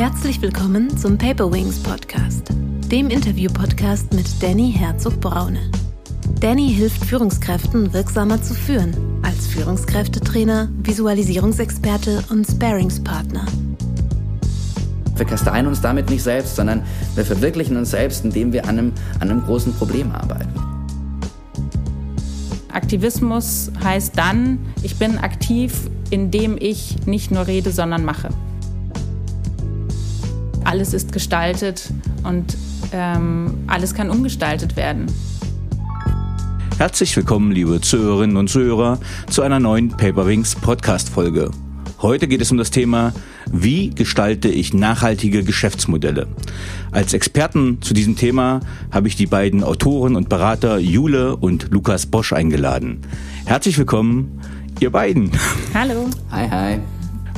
Herzlich willkommen zum Paper Wings Podcast, dem Interview-Podcast mit Danny Herzog-Braune. Danny hilft Führungskräften wirksamer zu führen, als Führungskräftetrainer, Visualisierungsexperte und Sparingspartner. Wir kasteien uns damit nicht selbst, sondern wir verwirklichen uns selbst, indem wir an einem, an einem großen Problem arbeiten. Aktivismus heißt dann, ich bin aktiv, indem ich nicht nur rede, sondern mache. Alles ist gestaltet und ähm, alles kann umgestaltet werden. Herzlich willkommen, liebe Zuhörerinnen und Zuhörer, zu einer neuen Paperwings Podcast-Folge. Heute geht es um das Thema, wie gestalte ich nachhaltige Geschäftsmodelle? Als Experten zu diesem Thema habe ich die beiden Autoren und Berater Jule und Lukas Bosch eingeladen. Herzlich willkommen, ihr beiden. Hallo. Hi, hi.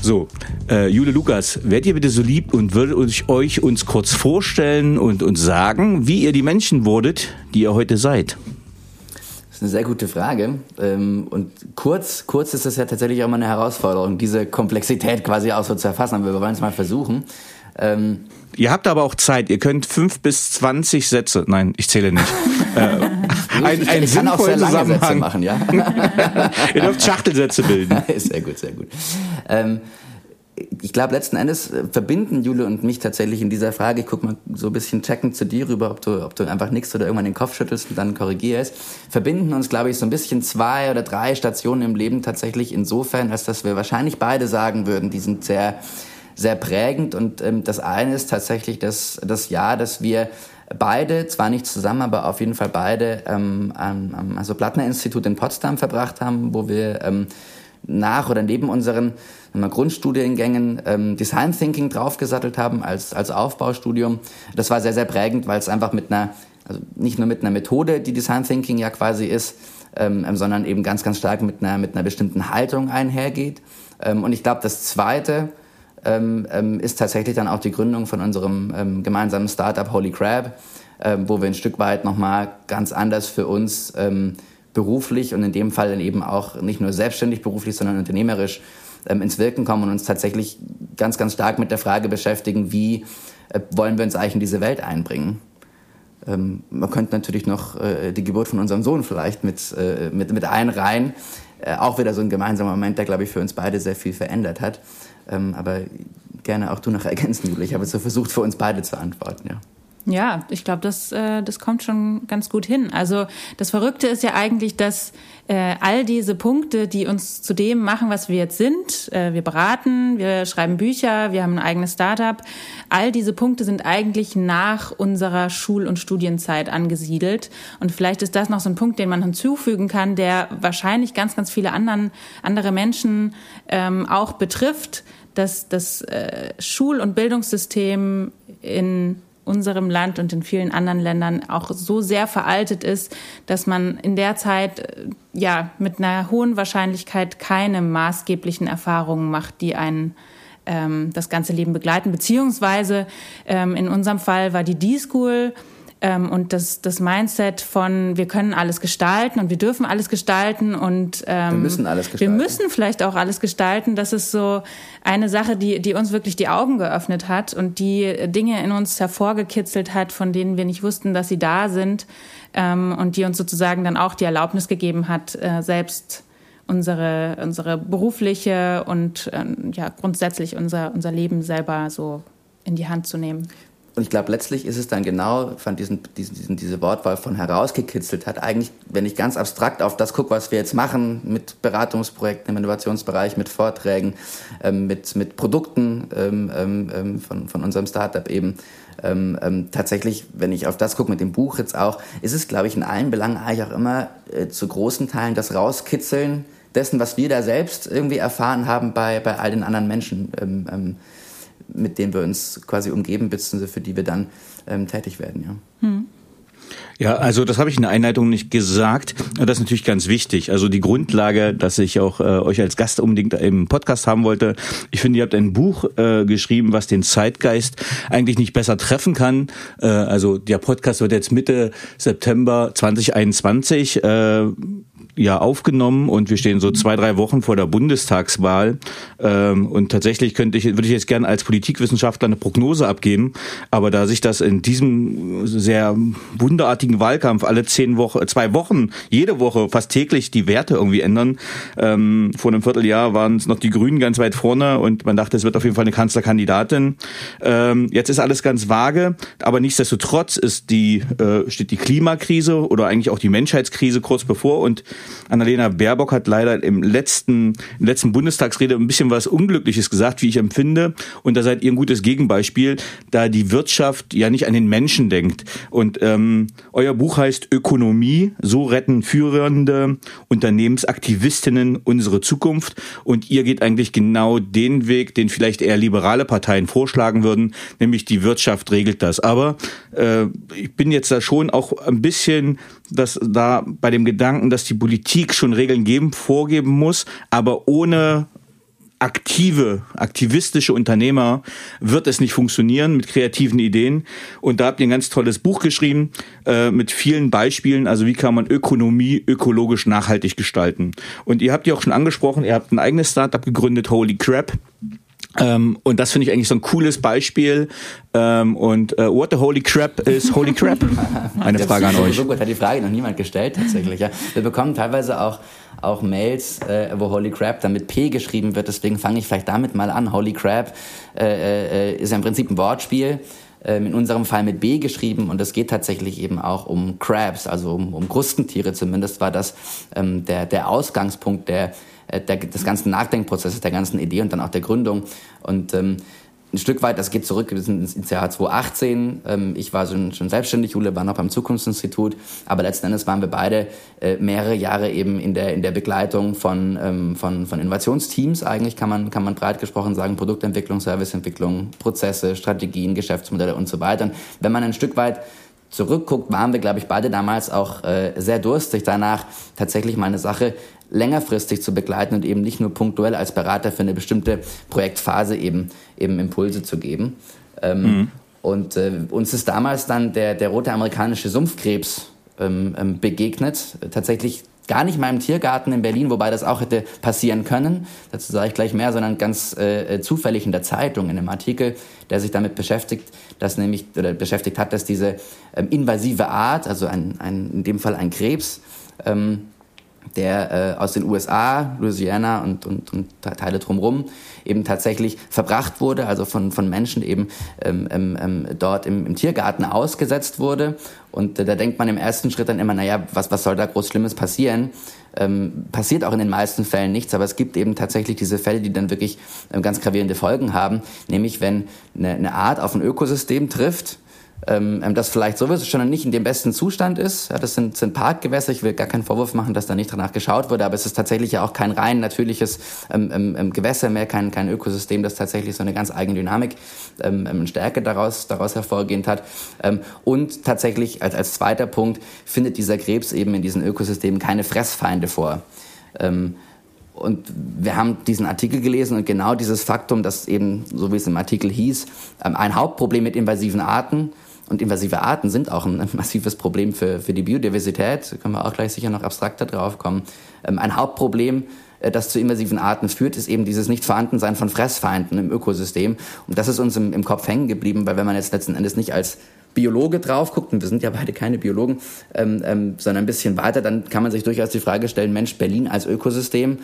So, äh, Jule Lukas, werdet ihr bitte so lieb und würdet euch uns kurz vorstellen und uns sagen, wie ihr die Menschen wurdet, die ihr heute seid? eine sehr gute Frage. Ähm, und kurz, kurz ist es ja tatsächlich auch mal eine Herausforderung, diese Komplexität quasi auch so zu erfassen. Aber wir wollen es mal versuchen. Ähm, Ihr habt aber auch Zeit. Ihr könnt fünf bis zwanzig Sätze, nein, ich zähle nicht. äh, ein, ein ich kann auch sehr lange Sätze machen, ja. Ihr dürft Schachtelsätze bilden. sehr gut, sehr gut. Ähm, ich glaube, letzten Endes äh, verbinden Jule und mich tatsächlich in dieser Frage. Ich guck mal so ein bisschen checkend zu dir rüber, ob du, ob du einfach nichts oder irgendwann den Kopf schüttelst und dann korrigierst. Verbinden uns, glaube ich, so ein bisschen zwei oder drei Stationen im Leben tatsächlich insofern, als dass wir wahrscheinlich beide sagen würden, die sind sehr, sehr prägend. Und ähm, das eine ist tatsächlich das, das Jahr, dass wir beide, zwar nicht zusammen, aber auf jeden Fall beide ähm, am also Plattner-Institut in Potsdam verbracht haben, wo wir ähm, nach oder neben unseren wir, Grundstudiengängen ähm, Design Thinking draufgesattelt haben als, als Aufbaustudium. Das war sehr, sehr prägend, weil es einfach mit einer, also nicht nur mit einer Methode, die Design Thinking ja quasi ist, ähm, ähm sondern eben ganz, ganz stark mit einer, mit einer bestimmten Haltung einhergeht. Ähm, und ich glaube, das Zweite ähm, ähm, ist tatsächlich dann auch die Gründung von unserem ähm, gemeinsamen Startup Holy Crab, ähm, wo wir ein Stück weit nochmal ganz anders für uns ähm, beruflich und in dem Fall dann eben auch nicht nur selbstständig beruflich, sondern unternehmerisch ähm, ins Wirken kommen und uns tatsächlich ganz, ganz stark mit der Frage beschäftigen, wie äh, wollen wir uns eigentlich in diese Welt einbringen. Man könnte natürlich noch äh, die Geburt von unserem Sohn vielleicht mit, äh, mit, mit einreihen. Äh, auch wieder so ein gemeinsamer Moment, der, glaube ich, für uns beide sehr viel verändert hat. Ähm, aber gerne auch du noch ergänzen, Jule. Ich habe so versucht, für uns beide zu antworten, ja. Ja, ich glaube, das, äh, das kommt schon ganz gut hin. Also das Verrückte ist ja eigentlich, dass äh, all diese Punkte, die uns zu dem machen, was wir jetzt sind, äh, wir beraten, wir schreiben Bücher, wir haben ein eigenes Startup, all diese Punkte sind eigentlich nach unserer Schul- und Studienzeit angesiedelt. Und vielleicht ist das noch so ein Punkt, den man hinzufügen kann, der wahrscheinlich ganz, ganz viele anderen, andere Menschen ähm, auch betrifft, dass das äh, Schul- und Bildungssystem in unserem Land und in vielen anderen Ländern auch so sehr veraltet ist, dass man in der Zeit äh, ja mit einer hohen Wahrscheinlichkeit keine maßgeblichen Erfahrungen macht, die einen ähm, das ganze Leben begleiten. Beziehungsweise ähm, in unserem Fall war die D-School ähm, und das, das Mindset von wir können alles gestalten und wir dürfen alles gestalten und ähm, wir müssen alles gestalten. Wir müssen vielleicht auch alles gestalten. Das ist so eine Sache, die, die uns wirklich die Augen geöffnet hat und die Dinge in uns hervorgekitzelt hat, von denen wir nicht wussten, dass sie da sind ähm, und die uns sozusagen dann auch die Erlaubnis gegeben hat, äh, selbst unsere, unsere berufliche und ähm, ja, grundsätzlich unser, unser Leben selber so in die Hand zu nehmen. Und ich glaube, letztlich ist es dann genau, diesen, diesen, diesen, diese Wortwahl von herausgekitzelt hat, eigentlich, wenn ich ganz abstrakt auf das gucke, was wir jetzt machen, mit Beratungsprojekten im Innovationsbereich, mit Vorträgen, ähm, mit, mit Produkten ähm, ähm, ähm von, von unserem Startup eben, ähm, ähm, tatsächlich, wenn ich auf das gucke, mit dem Buch jetzt auch, ist es, glaube ich, in allen Belangen eigentlich auch immer äh, zu großen Teilen das Rauskitzeln dessen, was wir da selbst irgendwie erfahren haben bei, bei all den anderen Menschen. Mit denen wir uns quasi umgeben, beziehungsweise für die wir dann ähm, tätig werden. Ja. Hm. Ja, also das habe ich in der Einleitung nicht gesagt. Das ist natürlich ganz wichtig. Also die Grundlage, dass ich auch äh, euch als Gast unbedingt im Podcast haben wollte. Ich finde, ihr habt ein Buch äh, geschrieben, was den Zeitgeist eigentlich nicht besser treffen kann. Äh, also der Podcast wird jetzt Mitte September 2021. Äh, ja aufgenommen und wir stehen so zwei, drei Wochen vor der Bundestagswahl. Ähm, und tatsächlich könnte ich, würde ich jetzt gerne als Politikwissenschaftler eine Prognose abgeben. Aber da sich das in diesem sehr wunderartigen Wahlkampf alle zehn Wochen, zwei Wochen, jede Woche fast täglich die Werte irgendwie ändern. Ähm, vor einem Vierteljahr waren es noch die Grünen ganz weit vorne und man dachte, es wird auf jeden Fall eine Kanzlerkandidatin. Ähm, jetzt ist alles ganz vage, aber nichtsdestotrotz ist die, äh, steht die Klimakrise oder eigentlich auch die Menschheitskrise kurz bevor und Annalena Baerbock hat leider im letzten, im letzten Bundestagsrede ein bisschen was Unglückliches gesagt, wie ich empfinde. Und da seid ihr ein gutes Gegenbeispiel, da die Wirtschaft ja nicht an den Menschen denkt. Und ähm, euer Buch heißt Ökonomie, so retten führende Unternehmensaktivistinnen unsere Zukunft. Und ihr geht eigentlich genau den Weg, den vielleicht eher liberale Parteien vorschlagen würden, nämlich die Wirtschaft regelt das. Aber äh, ich bin jetzt da schon auch ein bisschen dass da bei dem Gedanken, dass die Politik schon Regeln geben, vorgeben muss, aber ohne aktive, aktivistische Unternehmer wird es nicht funktionieren mit kreativen Ideen. Und da habt ihr ein ganz tolles Buch geschrieben äh, mit vielen Beispielen. Also wie kann man Ökonomie ökologisch nachhaltig gestalten? Und ihr habt ja auch schon angesprochen, ihr habt ein eigenes Startup gegründet, Holy Crap. Ähm, und das finde ich eigentlich so ein cooles Beispiel. Ähm, und uh, what the holy crap is holy crap? Eine Frage an euch. So gut hat die Frage noch niemand gestellt tatsächlich. Ja. Wir bekommen teilweise auch auch Mails, äh, wo Holy Crap dann mit P geschrieben wird. Deswegen fange ich vielleicht damit mal an. Holy Crap äh, äh, ist ja im Prinzip ein Wortspiel ähm, in unserem Fall mit B geschrieben und es geht tatsächlich eben auch um Crabs, also um, um Krustentiere zumindest war das ähm, der, der Ausgangspunkt der, äh, der, des ganzen Nachdenkprozesses, der ganzen Idee und dann auch der Gründung. Und ähm, ein Stück weit, das geht zurück ins Jahr 2018. Ähm, ich war schon, schon selbstständig, Jule war noch beim Zukunftsinstitut, aber letzten Endes waren wir beide äh, mehrere Jahre eben in der, in der Begleitung von, ähm, von, von Innovationsteams eigentlich, kann man, kann man breit gesprochen sagen, Produktentwicklung, Serviceentwicklung, Prozesse, Strategien, Geschäftsmodelle und so weiter. Und wenn man ein Stück weit zurückguckt, waren wir, glaube ich, beide damals auch äh, sehr durstig danach, tatsächlich mal eine Sache längerfristig zu begleiten und eben nicht nur punktuell als Berater für eine bestimmte Projektphase eben, eben Impulse zu geben. Ähm, mhm. Und äh, uns ist damals dann der, der rote amerikanische Sumpfkrebs ähm, ähm, begegnet. Tatsächlich gar nicht im Tiergarten in Berlin, wobei das auch hätte passieren können. Dazu sage ich gleich mehr, sondern ganz äh, zufällig in der Zeitung, in einem Artikel, der sich damit beschäftigt, dass nämlich oder beschäftigt hat, dass diese ähm, invasive Art, also ein, ein, in dem Fall ein Krebs, ähm, der äh, aus den USA, Louisiana und, und, und Teile drumherum eben tatsächlich verbracht wurde, also von, von Menschen eben ähm, ähm, ähm, dort im, im Tiergarten ausgesetzt wurde. Und äh, da denkt man im ersten Schritt dann immer, naja, was, was soll da groß Schlimmes passieren? Ähm, passiert auch in den meisten Fällen nichts, aber es gibt eben tatsächlich diese Fälle, die dann wirklich ähm, ganz gravierende Folgen haben, nämlich wenn eine, eine Art auf ein Ökosystem trifft, ähm, ähm, das vielleicht sowieso schon nicht in dem besten Zustand ist. Ja, das sind, sind Parkgewässer. Ich will gar keinen Vorwurf machen, dass da nicht danach geschaut wurde, aber es ist tatsächlich ja auch kein rein natürliches ähm, ähm, ähm Gewässer mehr, kein, kein Ökosystem, das tatsächlich so eine ganz eigene Dynamik ähm, ähm Stärke daraus, daraus hervorgehend hat. Ähm, und tatsächlich als, als zweiter Punkt findet dieser Krebs eben in diesen Ökosystemen keine Fressfeinde vor. Ähm, und wir haben diesen Artikel gelesen und genau dieses Faktum, dass eben, so wie es im Artikel hieß, ein Hauptproblem mit invasiven Arten und invasive Arten sind auch ein massives Problem für, für die Biodiversität. Da können wir auch gleich sicher noch abstrakter drauf kommen. Ähm, ein Hauptproblem, äh, das zu invasiven Arten führt, ist eben dieses Nicht-Vorhandensein von Fressfeinden im Ökosystem. Und das ist uns im, im Kopf hängen geblieben, weil wenn man jetzt letzten Endes nicht als Biologe drauf guckt, und wir sind ja beide keine Biologen, ähm, ähm, sondern ein bisschen weiter, dann kann man sich durchaus die Frage stellen, Mensch, Berlin als Ökosystem,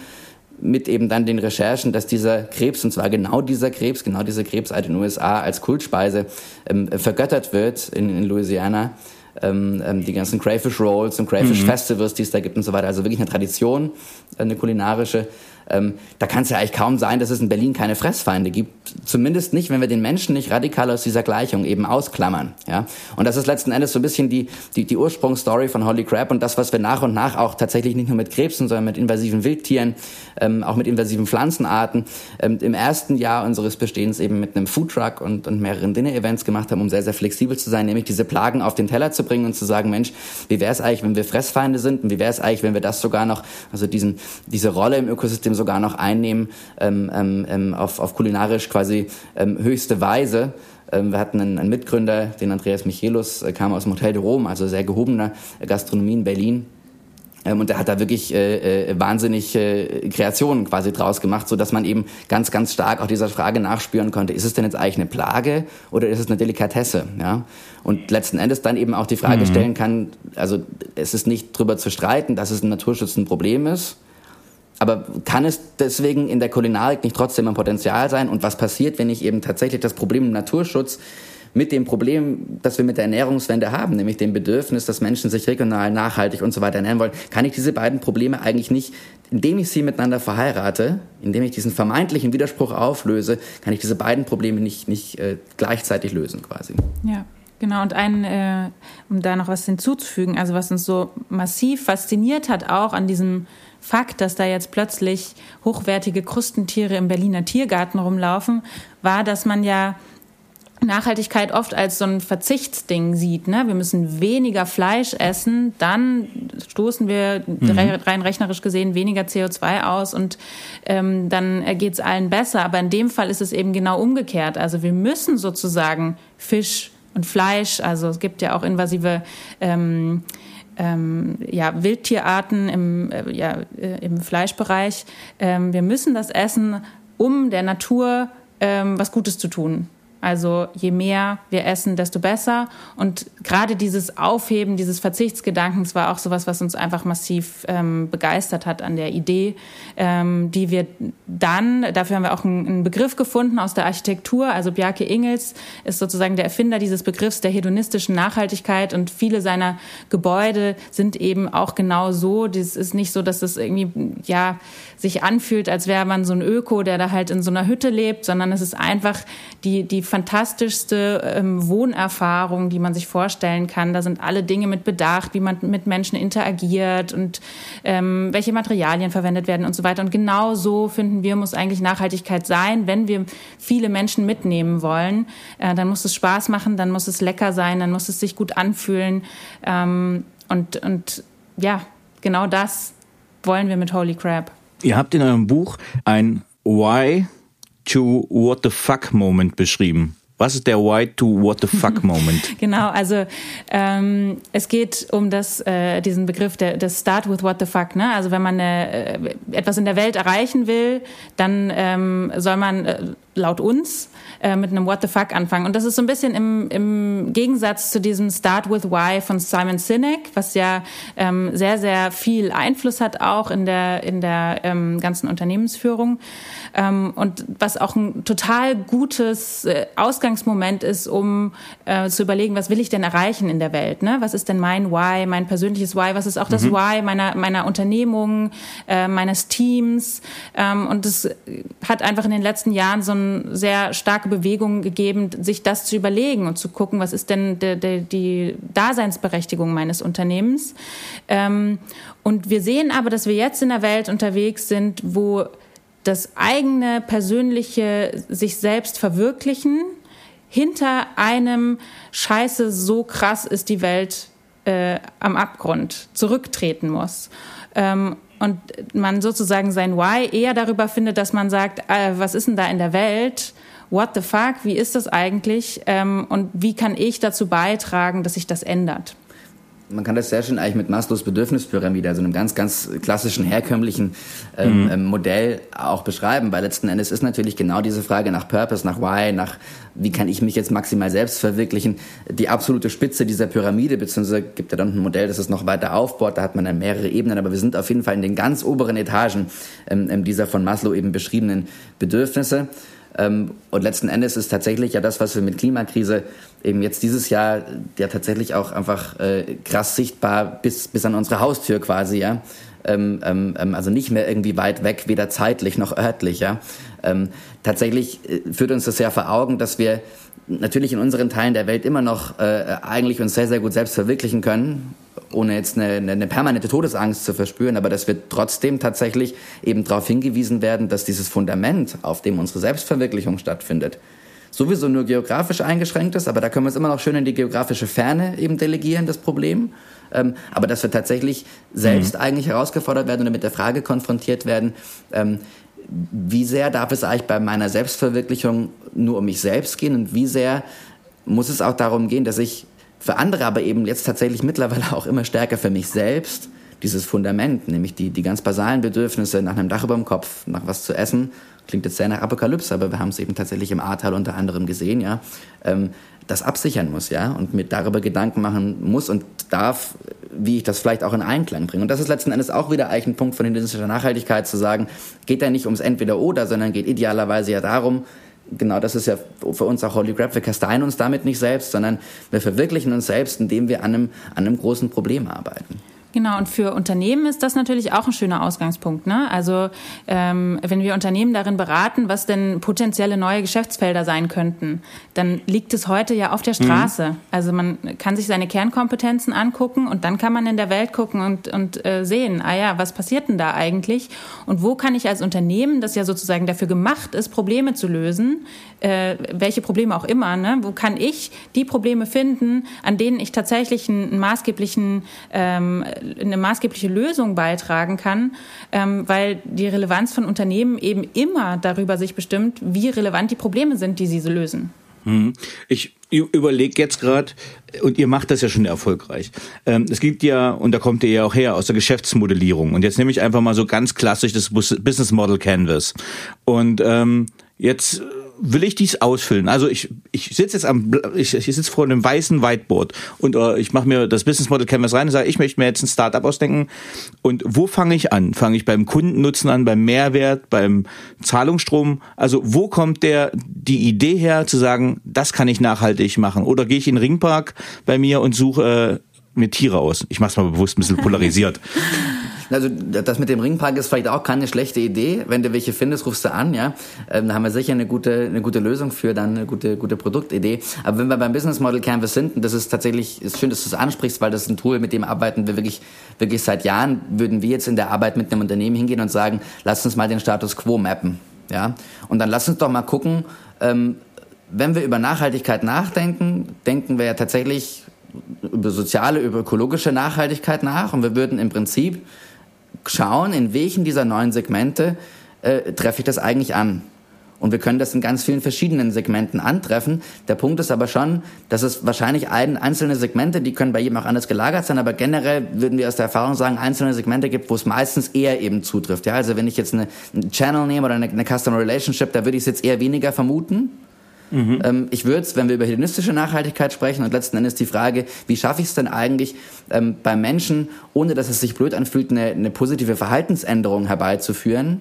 mit eben dann den Recherchen, dass dieser Krebs, und zwar genau dieser Krebs, genau diese Krebsart in den USA als Kultspeise ähm, vergöttert wird in, in Louisiana. Ähm, ähm, die ganzen Crayfish Rolls und Crayfish mhm. Festivals, die es da gibt und so weiter. Also wirklich eine Tradition, eine kulinarische. Ähm, da kann es ja eigentlich kaum sein, dass es in Berlin keine Fressfeinde gibt. Zumindest nicht, wenn wir den Menschen nicht radikal aus dieser Gleichung eben ausklammern. Ja? Und das ist letzten Endes so ein bisschen die, die, die Ursprungsstory von Holy Crap und das, was wir nach und nach auch tatsächlich nicht nur mit Krebsen, sondern mit invasiven Wildtieren, ähm, auch mit invasiven Pflanzenarten ähm, im ersten Jahr unseres Bestehens eben mit einem Foodtruck und, und mehreren Dinner-Events gemacht haben, um sehr, sehr flexibel zu sein, nämlich diese Plagen auf den Teller zu bringen und zu sagen, Mensch, wie wäre es eigentlich, wenn wir Fressfeinde sind und wie wäre es eigentlich, wenn wir das sogar noch, also diesen, diese Rolle im Ökosystem sogar noch einnehmen ähm, ähm, ähm, auf, auf kulinarisch quasi höchste Weise. Wir hatten einen, einen Mitgründer, den Andreas Michelus, äh, kam aus dem Hotel de Rom, also sehr gehobener Gastronomie in Berlin und er hat da wirklich äh, äh, wahnsinnig äh, Kreationen quasi draus gemacht, so dass man eben ganz, ganz stark auch dieser Frage nachspüren konnte, ist es denn jetzt eigentlich eine Plage oder ist es eine Delikatesse? Ja? Und letzten Endes dann eben auch die Frage mhm. stellen kann, also es ist nicht drüber zu streiten, dass es ein Naturschutz ein Problem ist, aber kann es deswegen in der Kulinarik nicht trotzdem ein Potenzial sein? Und was passiert, wenn ich eben tatsächlich das Problem im Naturschutz mit dem Problem, das wir mit der Ernährungswende haben, nämlich dem Bedürfnis, dass Menschen sich regional, nachhaltig und so weiter ernähren wollen, kann ich diese beiden Probleme eigentlich nicht, indem ich sie miteinander verheirate, indem ich diesen vermeintlichen Widerspruch auflöse, kann ich diese beiden Probleme nicht, nicht äh, gleichzeitig lösen quasi. Ja. Genau, und ein, äh, um da noch was hinzuzufügen, also was uns so massiv fasziniert hat, auch an diesem Fakt, dass da jetzt plötzlich hochwertige Krustentiere im Berliner Tiergarten rumlaufen, war, dass man ja Nachhaltigkeit oft als so ein Verzichtsding sieht. Ne? Wir müssen weniger Fleisch essen, dann stoßen wir mhm. rein rechnerisch gesehen weniger CO2 aus und ähm, dann geht es allen besser. Aber in dem Fall ist es eben genau umgekehrt. Also wir müssen sozusagen Fisch und Fleisch, also es gibt ja auch invasive ähm, ähm, ja, Wildtierarten im, äh, ja, äh, im Fleischbereich. Ähm, wir müssen das essen, um der Natur ähm, was Gutes zu tun. Also je mehr wir essen, desto besser. Und gerade dieses Aufheben dieses Verzichtsgedankens war auch sowas, was uns einfach massiv ähm, begeistert hat an der Idee, ähm, die wir dann, dafür haben wir auch einen, einen, Begriff gefunden aus der Architektur. Also Bjarke Ingels ist sozusagen der Erfinder dieses Begriffs der hedonistischen Nachhaltigkeit und viele seiner Gebäude sind eben auch genau so. Das ist nicht so, dass es irgendwie, ja, sich anfühlt, als wäre man so ein Öko, der da halt in so einer Hütte lebt, sondern es ist einfach die, die fantastischste ähm, Wohnerfahrung, die man sich vorstellen kann. Da sind alle Dinge mit bedacht, wie man mit Menschen interagiert und ähm, welche Materialien verwendet werden und so weiter. Und genau so finden wir, muss eigentlich Nachhaltigkeit sein. Wenn wir viele Menschen mitnehmen wollen, äh, dann muss es Spaß machen, dann muss es lecker sein, dann muss es sich gut anfühlen. Ähm, und, und ja, genau das wollen wir mit Holy Crab. Ihr habt in eurem Buch ein Why to What the Fuck Moment beschrieben. Was ist der Why to What the Fuck Moment? genau, also ähm, es geht um das, äh, diesen Begriff der, des Start with What the Fuck. Ne? Also wenn man äh, etwas in der Welt erreichen will, dann ähm, soll man äh, laut uns äh, mit einem What the fuck anfangen. Und das ist so ein bisschen im, im Gegensatz zu diesem Start with Why von Simon Sinek, was ja ähm, sehr, sehr viel Einfluss hat auch in der, in der ähm, ganzen Unternehmensführung. Ähm, und was auch ein total gutes äh, Ausgangsmoment ist, um äh, zu überlegen, was will ich denn erreichen in der Welt? Ne? Was ist denn mein Why, mein persönliches Why? Was ist auch das mhm. Why meiner, meiner Unternehmung, äh, meines Teams? Ähm, und es hat einfach in den letzten Jahren so sehr starke Bewegung gegeben, sich das zu überlegen und zu gucken, was ist denn de, de, die Daseinsberechtigung meines Unternehmens? Ähm, und wir sehen aber, dass wir jetzt in der Welt unterwegs sind, wo das eigene persönliche sich selbst verwirklichen hinter einem Scheiße, so krass ist die Welt äh, am Abgrund, zurücktreten muss. Ähm, und man sozusagen sein Why eher darüber findet, dass man sagt, äh, was ist denn da in der Welt? What the fuck? Wie ist das eigentlich? Ähm, und wie kann ich dazu beitragen, dass sich das ändert? Man kann das sehr schön eigentlich mit Maslows Bedürfnispyramide, also einem ganz, ganz klassischen, herkömmlichen ähm, mhm. Ähm, Modell auch beschreiben, weil letzten Endes ist natürlich genau diese Frage nach Purpose, nach Why, nach wie kann ich mich jetzt maximal selbst verwirklichen, die absolute Spitze dieser Pyramide, beziehungsweise gibt ja dann ein Modell, das es noch weiter aufbaut, da hat man dann mehrere Ebenen, aber wir sind auf jeden Fall in den ganz oberen Etagen ähm, ähm dieser von Maslow eben beschriebenen Bedürfnisse. Ähm, und letzten Endes ist tatsächlich ja das, was wir mit Klimakrise eben jetzt dieses Jahr ja tatsächlich auch einfach äh, krass sichtbar bis, bis an unsere Haustür quasi, ja. Ähm, ähm, ähm also nicht mehr irgendwie weit weg, weder zeitlich noch örtlich, ja. Ähm, tatsächlich äh, führt uns das ja vor Augen, dass wir natürlich in unseren Teilen der Welt immer noch äh, eigentlich uns sehr, sehr gut selbst verwirklichen können ohne jetzt eine, eine permanente Todesangst zu verspüren, aber dass wir trotzdem tatsächlich eben darauf hingewiesen werden, dass dieses Fundament, auf dem unsere Selbstverwirklichung stattfindet, sowieso nur geografisch eingeschränkt ist, aber da können wir es immer noch schön in die geografische Ferne eben delegieren, das Problem. Ähm, aber dass wir tatsächlich selbst mhm. eigentlich herausgefordert werden oder mit der Frage konfrontiert werden, ähm, wie sehr darf es eigentlich bei meiner Selbstverwirklichung nur um mich selbst gehen und wie sehr muss es auch darum gehen, dass ich für andere aber eben jetzt tatsächlich mittlerweile auch immer stärker für mich selbst dieses Fundament, nämlich die, die ganz basalen Bedürfnisse nach einem Dach über dem Kopf, nach was zu essen, klingt jetzt sehr nach Apokalypse, aber wir haben es eben tatsächlich im Ahrtal unter anderem gesehen, ja, ähm, das absichern muss, ja, und mir darüber Gedanken machen muss und darf, wie ich das vielleicht auch in Einklang bringe. Und das ist letzten Endes auch wieder eigentlich ein Punkt von hinduistischer Nachhaltigkeit, zu sagen, geht ja nicht ums Entweder-Oder, sondern geht idealerweise ja darum, genau das ist ja für uns auch Holy Crap, wir kasteien uns damit nicht selbst, sondern wir verwirklichen uns selbst, indem wir an einem, an einem großen Problem arbeiten. Genau, und für Unternehmen ist das natürlich auch ein schöner Ausgangspunkt. Ne? Also ähm, wenn wir Unternehmen darin beraten, was denn potenzielle neue Geschäftsfelder sein könnten, dann liegt es heute ja auf der mhm. Straße. Mhm. Also man kann sich seine Kernkompetenzen angucken und dann kann man in der Welt gucken und, und äh, sehen, ah ja, was passiert denn da eigentlich? Und wo kann ich als Unternehmen, das ja sozusagen dafür gemacht ist, Probleme zu lösen, äh, welche Probleme auch immer, ne? wo kann ich die Probleme finden, an denen ich tatsächlich einen, einen maßgeblichen ähm, eine maßgebliche Lösung beitragen kann, ähm, weil die Relevanz von Unternehmen eben immer darüber sich bestimmt, wie relevant die Probleme sind, die sie lösen. Hm. Ich überlege jetzt gerade, und ihr macht das ja schon erfolgreich. Ähm, es gibt ja, und da kommt ihr ja auch her, aus der Geschäftsmodellierung. Und jetzt nehme ich einfach mal so ganz klassisch das Business Model Canvas. Und ähm, jetzt will ich dies ausfüllen? Also ich, ich sitze jetzt am, ich, ich sitze vor einem weißen Whiteboard und äh, ich mache mir das Business Model Canvas rein und sage, ich möchte mir jetzt ein Startup ausdenken. Und wo fange ich an? Fange ich beim Kundennutzen an, beim Mehrwert, beim Zahlungsstrom? Also wo kommt der die Idee her, zu sagen, das kann ich nachhaltig machen? Oder gehe ich in den Ringpark bei mir und suche äh, mir Tiere aus? Ich mache es mal bewusst ein bisschen polarisiert. Also das mit dem Ringpark ist vielleicht auch keine schlechte Idee. Wenn du welche findest, rufst du an, ja. Ähm, da haben wir sicher eine gute, eine gute Lösung für, dann eine gute, gute Produktidee. Aber wenn wir beim Business Model Canvas sind, und das ist tatsächlich, ist schön, dass du es ansprichst, weil das ist ein Tool, mit dem arbeiten wir wirklich, wirklich seit Jahren, würden wir jetzt in der Arbeit mit einem Unternehmen hingehen und sagen, lass uns mal den Status Quo mappen, ja. Und dann lass uns doch mal gucken, ähm, wenn wir über Nachhaltigkeit nachdenken, denken wir ja tatsächlich über soziale, über ökologische Nachhaltigkeit nach und wir würden im Prinzip schauen, in welchen dieser neuen Segmente äh, treffe ich das eigentlich an. Und wir können das in ganz vielen verschiedenen Segmenten antreffen. Der Punkt ist aber schon, dass es wahrscheinlich ein, einzelne Segmente, die können bei jedem auch anders gelagert sein, aber generell würden wir aus der Erfahrung sagen, einzelne Segmente gibt, wo es meistens eher eben zutrifft. Ja, also wenn ich jetzt eine, einen Channel nehme oder eine, eine Customer Relationship, da würde ich es jetzt eher weniger vermuten. Mhm. Ähm, ich würde es, wenn wir über hedonistische Nachhaltigkeit sprechen und letzten Endes die Frage, wie schaffe ich es denn eigentlich ähm, beim Menschen, ohne dass es sich blöd anfühlt, eine, eine positive Verhaltensänderung herbeizuführen,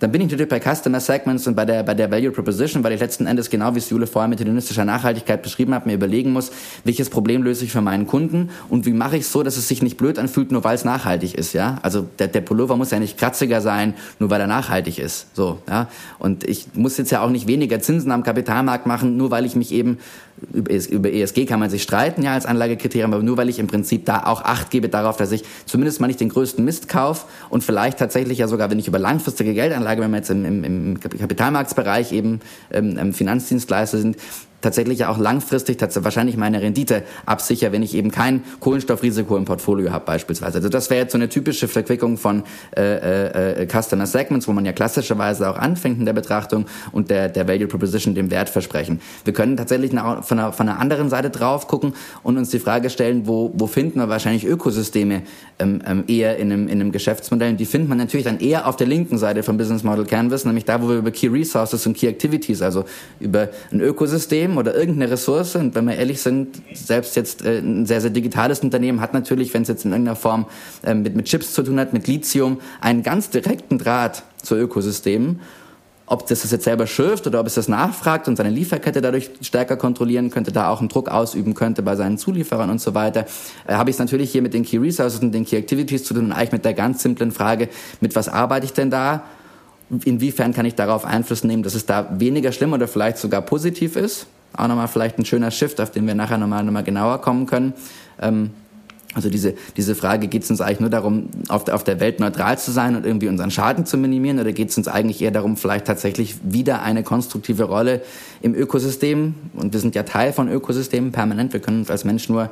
dann bin ich natürlich bei Customer Segments und bei der, bei der Value Proposition, weil ich letzten Endes, genau wie es Jule vorher mit hedonistischer Nachhaltigkeit beschrieben hat, mir überlegen muss, welches Problem löse ich für meinen Kunden und wie mache ich es so, dass es sich nicht blöd anfühlt, nur weil es nachhaltig ist, ja. Also der, der Pullover muss ja nicht kratziger sein, nur weil er nachhaltig ist, so, ja. Und ich muss jetzt ja auch nicht weniger Zinsen am Kapitalmarkt machen, nur weil ich mich eben über ESG kann man sich streiten, ja, als Anlagekriterium, aber nur weil ich im Prinzip da auch Acht gebe darauf, dass ich zumindest mal nicht den größten Mist kaufe und vielleicht tatsächlich ja sogar, wenn ich über langfristige Geldanlage, wenn wir jetzt im, im, im Kapitalmarktsbereich eben ähm, ähm Finanzdienstleister sind, tatsächlich auch langfristig wahrscheinlich meine Rendite absicher, wenn ich eben kein Kohlenstoffrisiko im Portfolio habe beispielsweise. Also das wäre jetzt so eine typische Verquickung von äh, äh, äh, Customer Segments, wo man ja klassischerweise auch anfängt in der Betrachtung und der, der Value Proposition, dem Wertversprechen. Wir können tatsächlich von, einer, von einer anderen Seite drauf gucken und uns die Frage stellen, wo, wo finden wir wahrscheinlich Ökosysteme ähm, ähm, eher in einem, in einem Geschäftsmodell? Und die findet man natürlich dann eher auf der linken Seite vom Business Model Canvas, nämlich da, wo wir über Key Resources und Key Activities, also über ein Ökosystem Unternehmen oder irgendeine Ressource, und wenn wir ehrlich sind, selbst jetzt äh, ein sehr, sehr digitales Unternehmen hat natürlich, wenn es jetzt in irgendeiner Form äh, mit, mit Chips zu tun hat, mit Lithium, einen ganz direkten Draht zu Ökosystemen. Ob das das jetzt selber schürft oder ob es das nachfragt und seine Lieferkette dadurch stärker kontrollieren könnte, da auch einen Druck ausüben könnte bei seinen Zulieferern und so weiter, äh, habe ich es natürlich hier mit den Key Resources und den Key Activities zu tun und eigentlich mit der ganz simplen Frage, mit was arbeite ich denn da? Inwiefern kann ich darauf Einfluss nehmen, dass es da weniger schlimm oder vielleicht sogar positiv ist? Auch nochmal vielleicht ein schöner Shift, auf den wir nachher nochmal, nochmal genauer kommen können. Ähm, also diese, diese Frage, geht es uns eigentlich nur darum, auf der, auf der Welt neutral zu sein und irgendwie unseren Schaden zu minimieren? Oder geht es uns eigentlich eher darum, vielleicht tatsächlich wieder eine konstruktive Rolle im Ökosystem, und wir sind ja Teil von Ökosystemen permanent, wir können uns als Mensch nur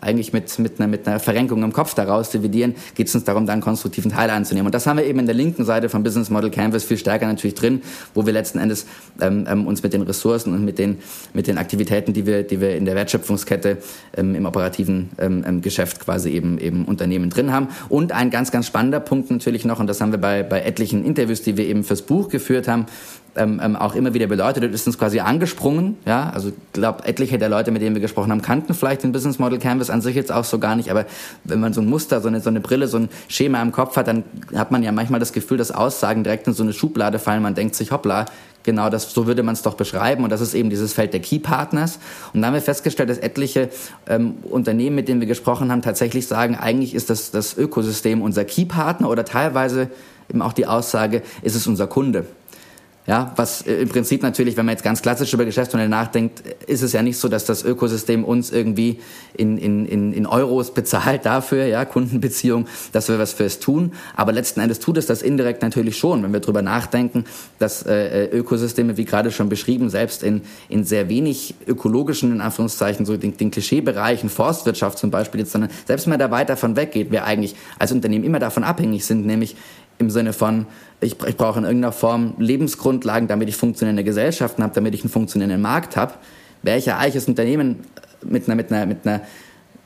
eigentlich mit, mit, einer, mit einer Verrenkung im Kopf daraus dividieren, geht es uns darum, dann konstruktiven Teil anzunehmen. Und das haben wir eben in der linken Seite vom Business Model Canvas viel stärker natürlich drin, wo wir letzten Endes ähm, ähm, uns mit den Ressourcen und mit den, mit den Aktivitäten, die wir, die wir in der Wertschöpfungskette ähm, im operativen ähm, ähm Geschäft quasi eben, eben Unternehmen drin haben. Und ein ganz, ganz spannender Punkt natürlich noch, und das haben wir bei, bei etlichen Interviews, die wir eben fürs Buch geführt haben, ähm, ähm, auch immer wieder beleuchtet ist uns quasi angesprungen. Ja, also ich glaube, etliche der Leute, mit denen wir gesprochen haben, kannten vielleicht den Business Model Canvas an sich jetzt auch so gar nicht. Aber wenn man so ein Muster, so eine, so eine Brille, so ein Schema im Kopf hat, dann hat man ja manchmal das Gefühl, dass Aussagen direkt in so eine Schublade fallen. Man denkt sich, hoppla, genau das, so würde man es doch beschreiben. Und das ist eben dieses Feld der Key Partners. Und da haben wir festgestellt, dass etliche ähm, Unternehmen, mit denen wir gesprochen haben, tatsächlich sagen, eigentlich ist das, das Ökosystem unser Key Partner oder teilweise eben auch die Aussage, ist es unser Kunde. Ja, was äh, im Prinzip natürlich, wenn man jetzt ganz klassisch über Geschäftsmodelle nachdenkt, ist es ja nicht so, dass das Ökosystem uns irgendwie in, in, in, in Euros bezahlt dafür, ja, Kundenbeziehung, dass wir was für es tun. Aber letzten Endes tut es das indirekt natürlich schon, wenn wir darüber nachdenken, dass äh, äh, Ökosysteme, wie gerade schon beschrieben, selbst in, in sehr wenig ökologischen, in Anführungszeichen, so den, den Klischeebereichen, Forstwirtschaft zum Beispiel, jetzt, sondern selbst wenn man da weit davon weggeht, wir eigentlich als Unternehmen immer davon abhängig sind, nämlich im Sinne von, ich, ich brauche in irgendeiner Form Lebensgrundlagen, damit ich funktionierende Gesellschaften habe, damit ich einen funktionierenden Markt habe. Wäre ich ja eigentlich als Unternehmen mit einer, mit einer, mit einer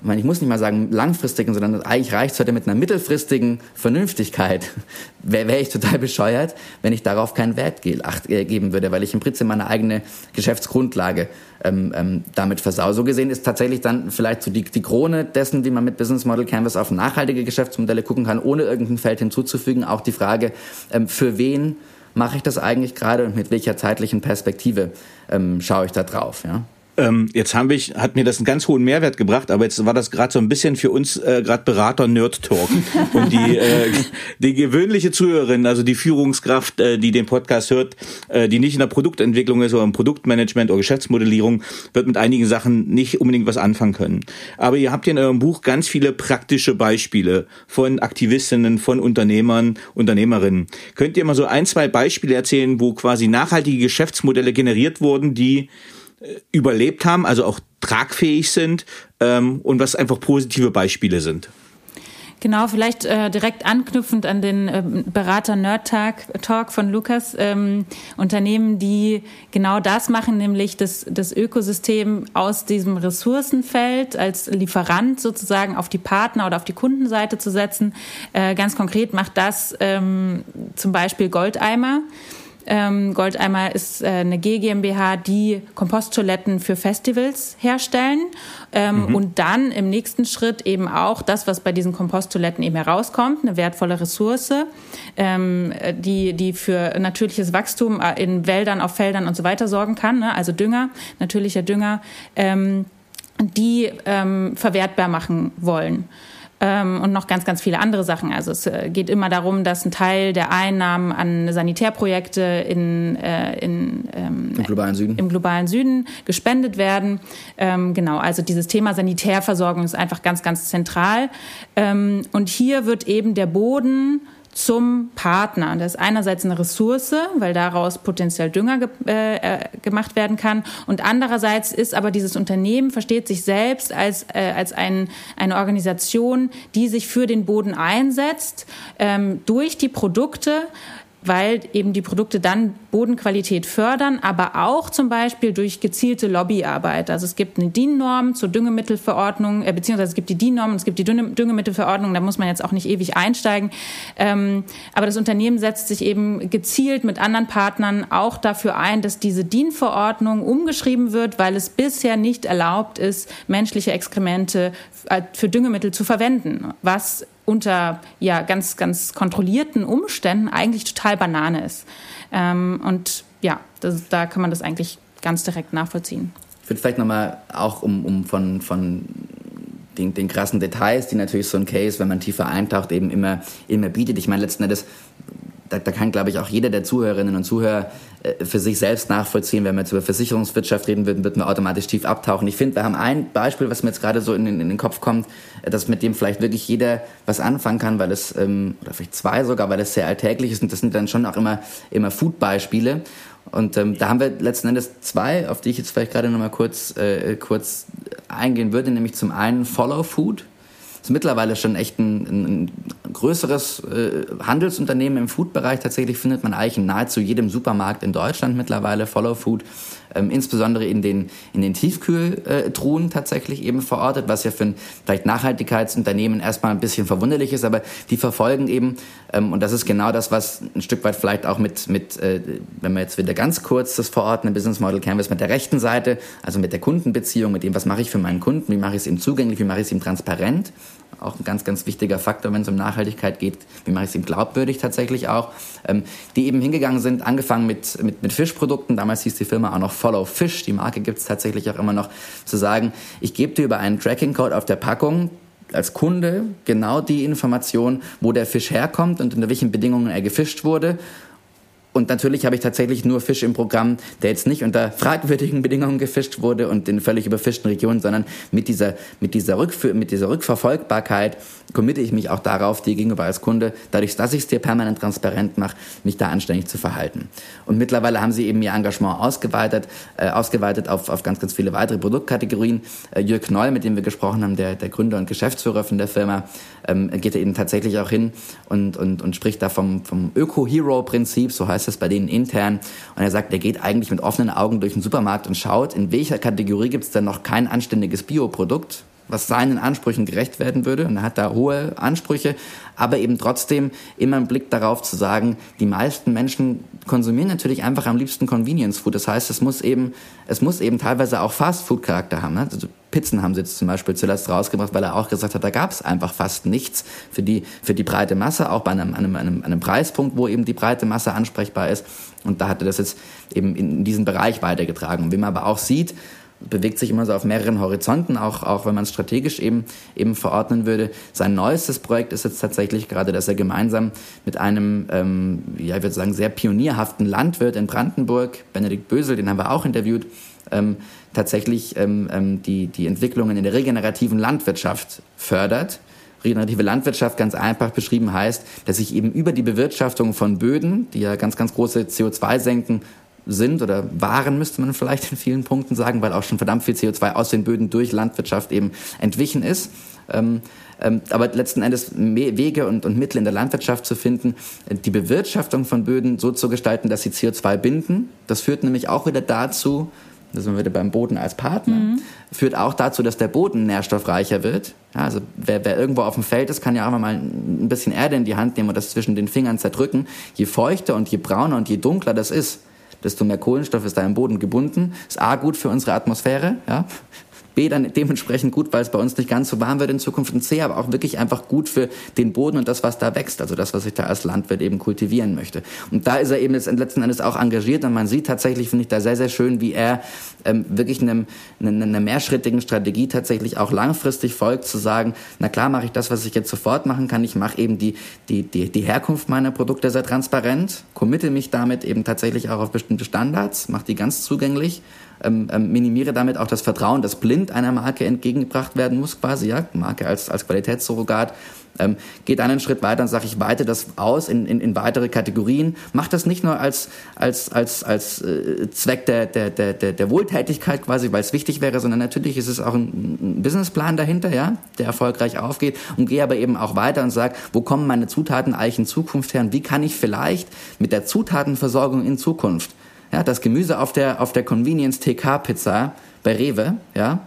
ich, meine, ich muss nicht mal sagen langfristigen, sondern eigentlich reicht es heute mit einer mittelfristigen Vernünftigkeit. Wäre wär ich total bescheuert, wenn ich darauf keinen Wert ge acht, äh, geben würde, weil ich im Prinzip meine eigene Geschäftsgrundlage ähm, ähm, damit versau. So gesehen ist tatsächlich dann vielleicht so die, die Krone dessen, wie man mit Business Model Canvas auf nachhaltige Geschäftsmodelle gucken kann, ohne irgendein Feld hinzuzufügen, auch die Frage, ähm, für wen mache ich das eigentlich gerade und mit welcher zeitlichen Perspektive ähm, schaue ich da drauf. Ja? Ähm, jetzt haben wir, hat mir das einen ganz hohen Mehrwert gebracht, aber jetzt war das gerade so ein bisschen für uns äh, gerade Berater Nerd Talk und die äh, die gewöhnliche Zuhörerin, also die Führungskraft, äh, die den Podcast hört, äh, die nicht in der Produktentwicklung ist oder im Produktmanagement oder Geschäftsmodellierung, wird mit einigen Sachen nicht unbedingt was anfangen können. Aber ihr habt hier in eurem Buch ganz viele praktische Beispiele von Aktivistinnen, von Unternehmern, Unternehmerinnen. Könnt ihr mal so ein, zwei Beispiele erzählen, wo quasi nachhaltige Geschäftsmodelle generiert wurden, die überlebt haben, also auch tragfähig sind ähm, und was einfach positive Beispiele sind. Genau, vielleicht äh, direkt anknüpfend an den äh, Berater Nerd Talk, Talk von Lukas. Ähm, Unternehmen, die genau das machen, nämlich das, das Ökosystem aus diesem Ressourcenfeld als Lieferant sozusagen auf die Partner oder auf die Kundenseite zu setzen. Äh, ganz konkret macht das ähm, zum Beispiel Goldeimer. Ähm, Goldeimer ist äh, eine GmbH, die Komposttoiletten für Festivals herstellen ähm, mhm. und dann im nächsten Schritt eben auch das, was bei diesen Komposttoiletten eben herauskommt, eine wertvolle Ressource, ähm, die, die für natürliches Wachstum äh, in Wäldern, auf Feldern und so weiter sorgen kann, ne? also Dünger, natürlicher Dünger, ähm, die ähm, verwertbar machen wollen ähm, und noch ganz, ganz viele andere Sachen. Also es äh, geht immer darum, dass ein Teil der Einnahmen an Sanitärprojekte in, äh, in, ähm, Im globalen Süden. im globalen Süden gespendet werden. Ähm, genau, also dieses Thema Sanitärversorgung ist einfach ganz, ganz zentral. Ähm, und hier wird eben der Boden zum Partner. Das ist einerseits eine Ressource, weil daraus potenziell Dünger ge äh, äh, gemacht werden kann. Und andererseits ist aber dieses Unternehmen, versteht sich selbst als, äh, als ein, eine Organisation, die sich für den Boden einsetzt, ähm, durch die Produkte weil eben die Produkte dann Bodenqualität fördern, aber auch zum Beispiel durch gezielte Lobbyarbeit. Also es gibt eine DIN-Norm zur Düngemittelverordnung, äh, beziehungsweise es gibt die DIN-Norm und es gibt die Düngemittelverordnung, da muss man jetzt auch nicht ewig einsteigen. Ähm, aber das Unternehmen setzt sich eben gezielt mit anderen Partnern auch dafür ein, dass diese DIN-Verordnung umgeschrieben wird, weil es bisher nicht erlaubt ist, menschliche Exkremente für Düngemittel zu verwenden, was unter ja ganz ganz kontrollierten Umständen eigentlich total Banane ist. Ähm, und ja, das, da kann man das eigentlich ganz direkt nachvollziehen. Ich würde vielleicht nochmal auch um, um von, von den, den krassen Details, die natürlich so ein Case, wenn man tiefer eintaucht, eben immer, immer bietet. Ich meine, letzten Endes da, da kann, glaube ich, auch jeder der Zuhörerinnen und Zuhörer äh, für sich selbst nachvollziehen. Wenn wir jetzt über Versicherungswirtschaft reden würden, würden wir automatisch tief abtauchen. Ich finde, wir haben ein Beispiel, was mir jetzt gerade so in, in, den Kopf kommt, äh, dass mit dem vielleicht wirklich jeder was anfangen kann, weil es, ähm, oder vielleicht zwei sogar, weil es sehr alltäglich ist. Und das sind dann schon auch immer, immer Food-Beispiele. Und ähm, da haben wir letzten Endes zwei, auf die ich jetzt vielleicht gerade nochmal kurz, äh, kurz eingehen würde, nämlich zum einen Follow Food ist mittlerweile schon echt ein, ein größeres äh, Handelsunternehmen im Food-Bereich. Tatsächlich findet man eigentlich in nahezu jedem Supermarkt in Deutschland mittlerweile Follow Food, ähm, insbesondere in den, in den Tiefkühltruhen tatsächlich eben verortet, was ja für ein vielleicht Nachhaltigkeitsunternehmen erstmal ein bisschen verwunderlich ist, aber die verfolgen eben, ähm, und das ist genau das, was ein Stück weit vielleicht auch mit, mit äh, wenn wir jetzt wieder ganz kurz das verorten, Business Model Canvas mit der rechten Seite, also mit der Kundenbeziehung, mit dem, was mache ich für meinen Kunden, wie mache ich es ihm zugänglich, wie mache ich es ihm transparent, auch ein ganz, ganz wichtiger Faktor, wenn es um Nachhaltigkeit geht. Wie mache ich es ihm glaubwürdig tatsächlich auch? Ähm, die eben hingegangen sind, angefangen mit, mit, mit Fischprodukten. Damals hieß die Firma auch noch Follow Fish. Die Marke gibt es tatsächlich auch immer noch. Zu sagen, ich gebe dir über einen Tracking-Code auf der Packung als Kunde genau die Information, wo der Fisch herkommt und unter welchen Bedingungen er gefischt wurde und natürlich habe ich tatsächlich nur Fisch im Programm, der jetzt nicht unter fragwürdigen Bedingungen gefischt wurde und in völlig überfischten Regionen, sondern mit dieser, mit dieser, Rückf mit dieser Rückverfolgbarkeit committe ich mich auch darauf, dir gegenüber als Kunde, dadurch, dass ich es dir permanent transparent mache, mich da anständig zu verhalten. Und mittlerweile haben sie eben ihr Engagement ausgeweitet, äh, ausgeweitet auf, auf ganz, ganz viele weitere Produktkategorien. Äh, Jörg Noll, mit dem wir gesprochen haben, der, der Gründer und Geschäftsführer von der Firma, ähm, geht eben tatsächlich auch hin und, und, und spricht da vom, vom Öko-Hero-Prinzip, so heißt es bei denen intern. Und er sagt, er geht eigentlich mit offenen Augen durch den Supermarkt und schaut, in welcher Kategorie gibt es denn noch kein anständiges Bioprodukt was seinen Ansprüchen gerecht werden würde. Und er hat da hohe Ansprüche, aber eben trotzdem immer einen Blick darauf zu sagen, die meisten Menschen konsumieren natürlich einfach am liebsten Convenience Food. Das heißt, es muss eben, es muss eben teilweise auch Fast Food Charakter haben. Ne? Also Pizzen haben sie jetzt zum Beispiel zuletzt rausgebracht, weil er auch gesagt hat, da gab es einfach fast nichts für die, für die breite Masse, auch bei einem, einem, einem, einem Preispunkt, wo eben die breite Masse ansprechbar ist. Und da hat er das jetzt eben in diesen Bereich weitergetragen. Wie man aber auch sieht, bewegt sich immer so auf mehreren Horizonten, auch, auch wenn man es strategisch eben, eben verordnen würde. Sein neuestes Projekt ist jetzt tatsächlich gerade, dass er gemeinsam mit einem, ähm, ja, ich würde sagen, sehr pionierhaften Landwirt in Brandenburg, Benedikt Bösel, den haben wir auch interviewt, ähm, tatsächlich ähm, ähm die, die Entwicklungen in der regenerativen Landwirtschaft fördert. Regenerative Landwirtschaft ganz einfach beschrieben heißt, dass sich eben über die Bewirtschaftung von Böden, die ja ganz, ganz große CO2-Senken sind oder waren, müsste man vielleicht in vielen Punkten sagen, weil auch schon verdammt viel CO2 aus den Böden durch Landwirtschaft eben entwichen ist. Ähm, ähm, aber letzten Endes Wege und, und Mittel in der Landwirtschaft zu finden, die Bewirtschaftung von Böden so zu gestalten, dass sie CO2 binden. Das führt nämlich auch wieder dazu, da sind wir wieder beim Boden als Partner, mhm. führt auch dazu, dass der Boden nährstoffreicher wird. Ja, also wer, wer irgendwo auf dem Feld ist, kann ja auch mal ein bisschen Erde in die Hand nehmen und das zwischen den Fingern zerdrücken. Je feuchter und je brauner und je dunkler das ist, desto mehr Kohlenstoff ist da im Boden gebunden. Ist A gut für unsere Atmosphäre, ja. B dann dementsprechend gut, weil es bei uns nicht ganz so warm wird in Zukunft. Und C aber auch wirklich einfach gut für den Boden und das, was da wächst, also das, was ich da als Landwirt eben kultivieren möchte. Und da ist er eben jetzt letzten Endes auch engagiert. Und man sieht tatsächlich, finde ich da sehr, sehr schön, wie er ähm, wirklich einem, einer, einer mehrschrittigen Strategie tatsächlich auch langfristig folgt, zu sagen, na klar mache ich das, was ich jetzt sofort machen kann, ich mache eben die, die, die, die Herkunft meiner Produkte sehr transparent, committe mich damit eben tatsächlich auch auf bestimmte Standards, mache die ganz zugänglich ähm, ähm, minimiere damit auch das Vertrauen, das blind einer Marke entgegengebracht werden muss, quasi, ja, Marke als, als Qualitätssurrogat. Ähm, geht einen Schritt weiter und sage, ich weite das aus in, in, in weitere Kategorien. Macht das nicht nur als, als, als, als äh, Zweck der, der, der, der Wohltätigkeit quasi, weil es wichtig wäre, sondern natürlich ist es auch ein, ein Businessplan dahinter, ja, der erfolgreich aufgeht und gehe aber eben auch weiter und sage, wo kommen meine Zutaten eigentlich in Zukunft her und wie kann ich vielleicht mit der Zutatenversorgung in Zukunft ja, das Gemüse auf der, auf der Convenience TK Pizza bei Rewe, ja.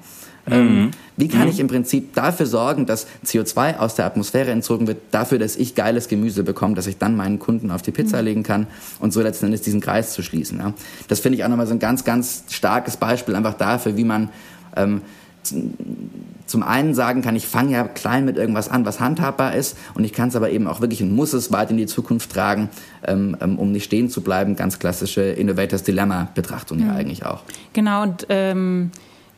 Ähm, mhm. wie kann mhm. ich im Prinzip dafür sorgen, dass CO2 aus der Atmosphäre entzogen wird, dafür, dass ich geiles Gemüse bekomme, dass ich dann meinen Kunden auf die Pizza mhm. legen kann und so letzten Endes diesen Kreis zu schließen. Ja? Das finde ich auch nochmal so ein ganz, ganz starkes Beispiel einfach dafür, wie man ähm, zum einen sagen kann, ich fange ja klein mit irgendwas an, was handhabbar ist und ich kann es aber eben auch wirklich und muss es weit in die Zukunft tragen, ähm, ähm, um nicht stehen zu bleiben. Ganz klassische Innovators Dilemma-Betrachtung mhm. ja eigentlich auch. Genau und ähm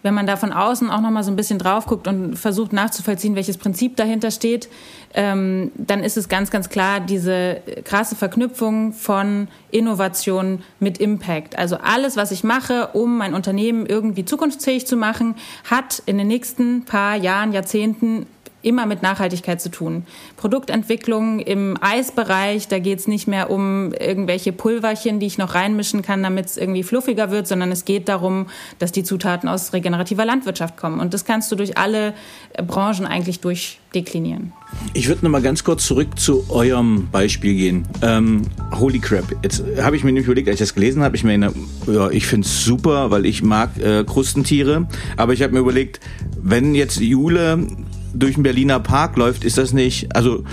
wenn man da von außen auch noch mal so ein bisschen drauf guckt und versucht nachzuvollziehen, welches Prinzip dahinter steht, ähm, dann ist es ganz, ganz klar diese krasse Verknüpfung von Innovation mit Impact. Also alles, was ich mache, um mein Unternehmen irgendwie zukunftsfähig zu machen, hat in den nächsten paar Jahren, Jahrzehnten immer mit Nachhaltigkeit zu tun. Produktentwicklung im Eisbereich, da geht es nicht mehr um irgendwelche Pulverchen, die ich noch reinmischen kann, damit es irgendwie fluffiger wird, sondern es geht darum, dass die Zutaten aus regenerativer Landwirtschaft kommen. Und das kannst du durch alle Branchen eigentlich durchdeklinieren. Ich würde noch mal ganz kurz zurück zu eurem Beispiel gehen. Ähm, holy crap! Jetzt habe ich mir nämlich überlegt, als ich das gelesen habe, ich meine, ja, ich finde es super, weil ich mag äh, Krustentiere. Aber ich habe mir überlegt, wenn jetzt Jule durch den Berliner Park läuft, ist das nicht, also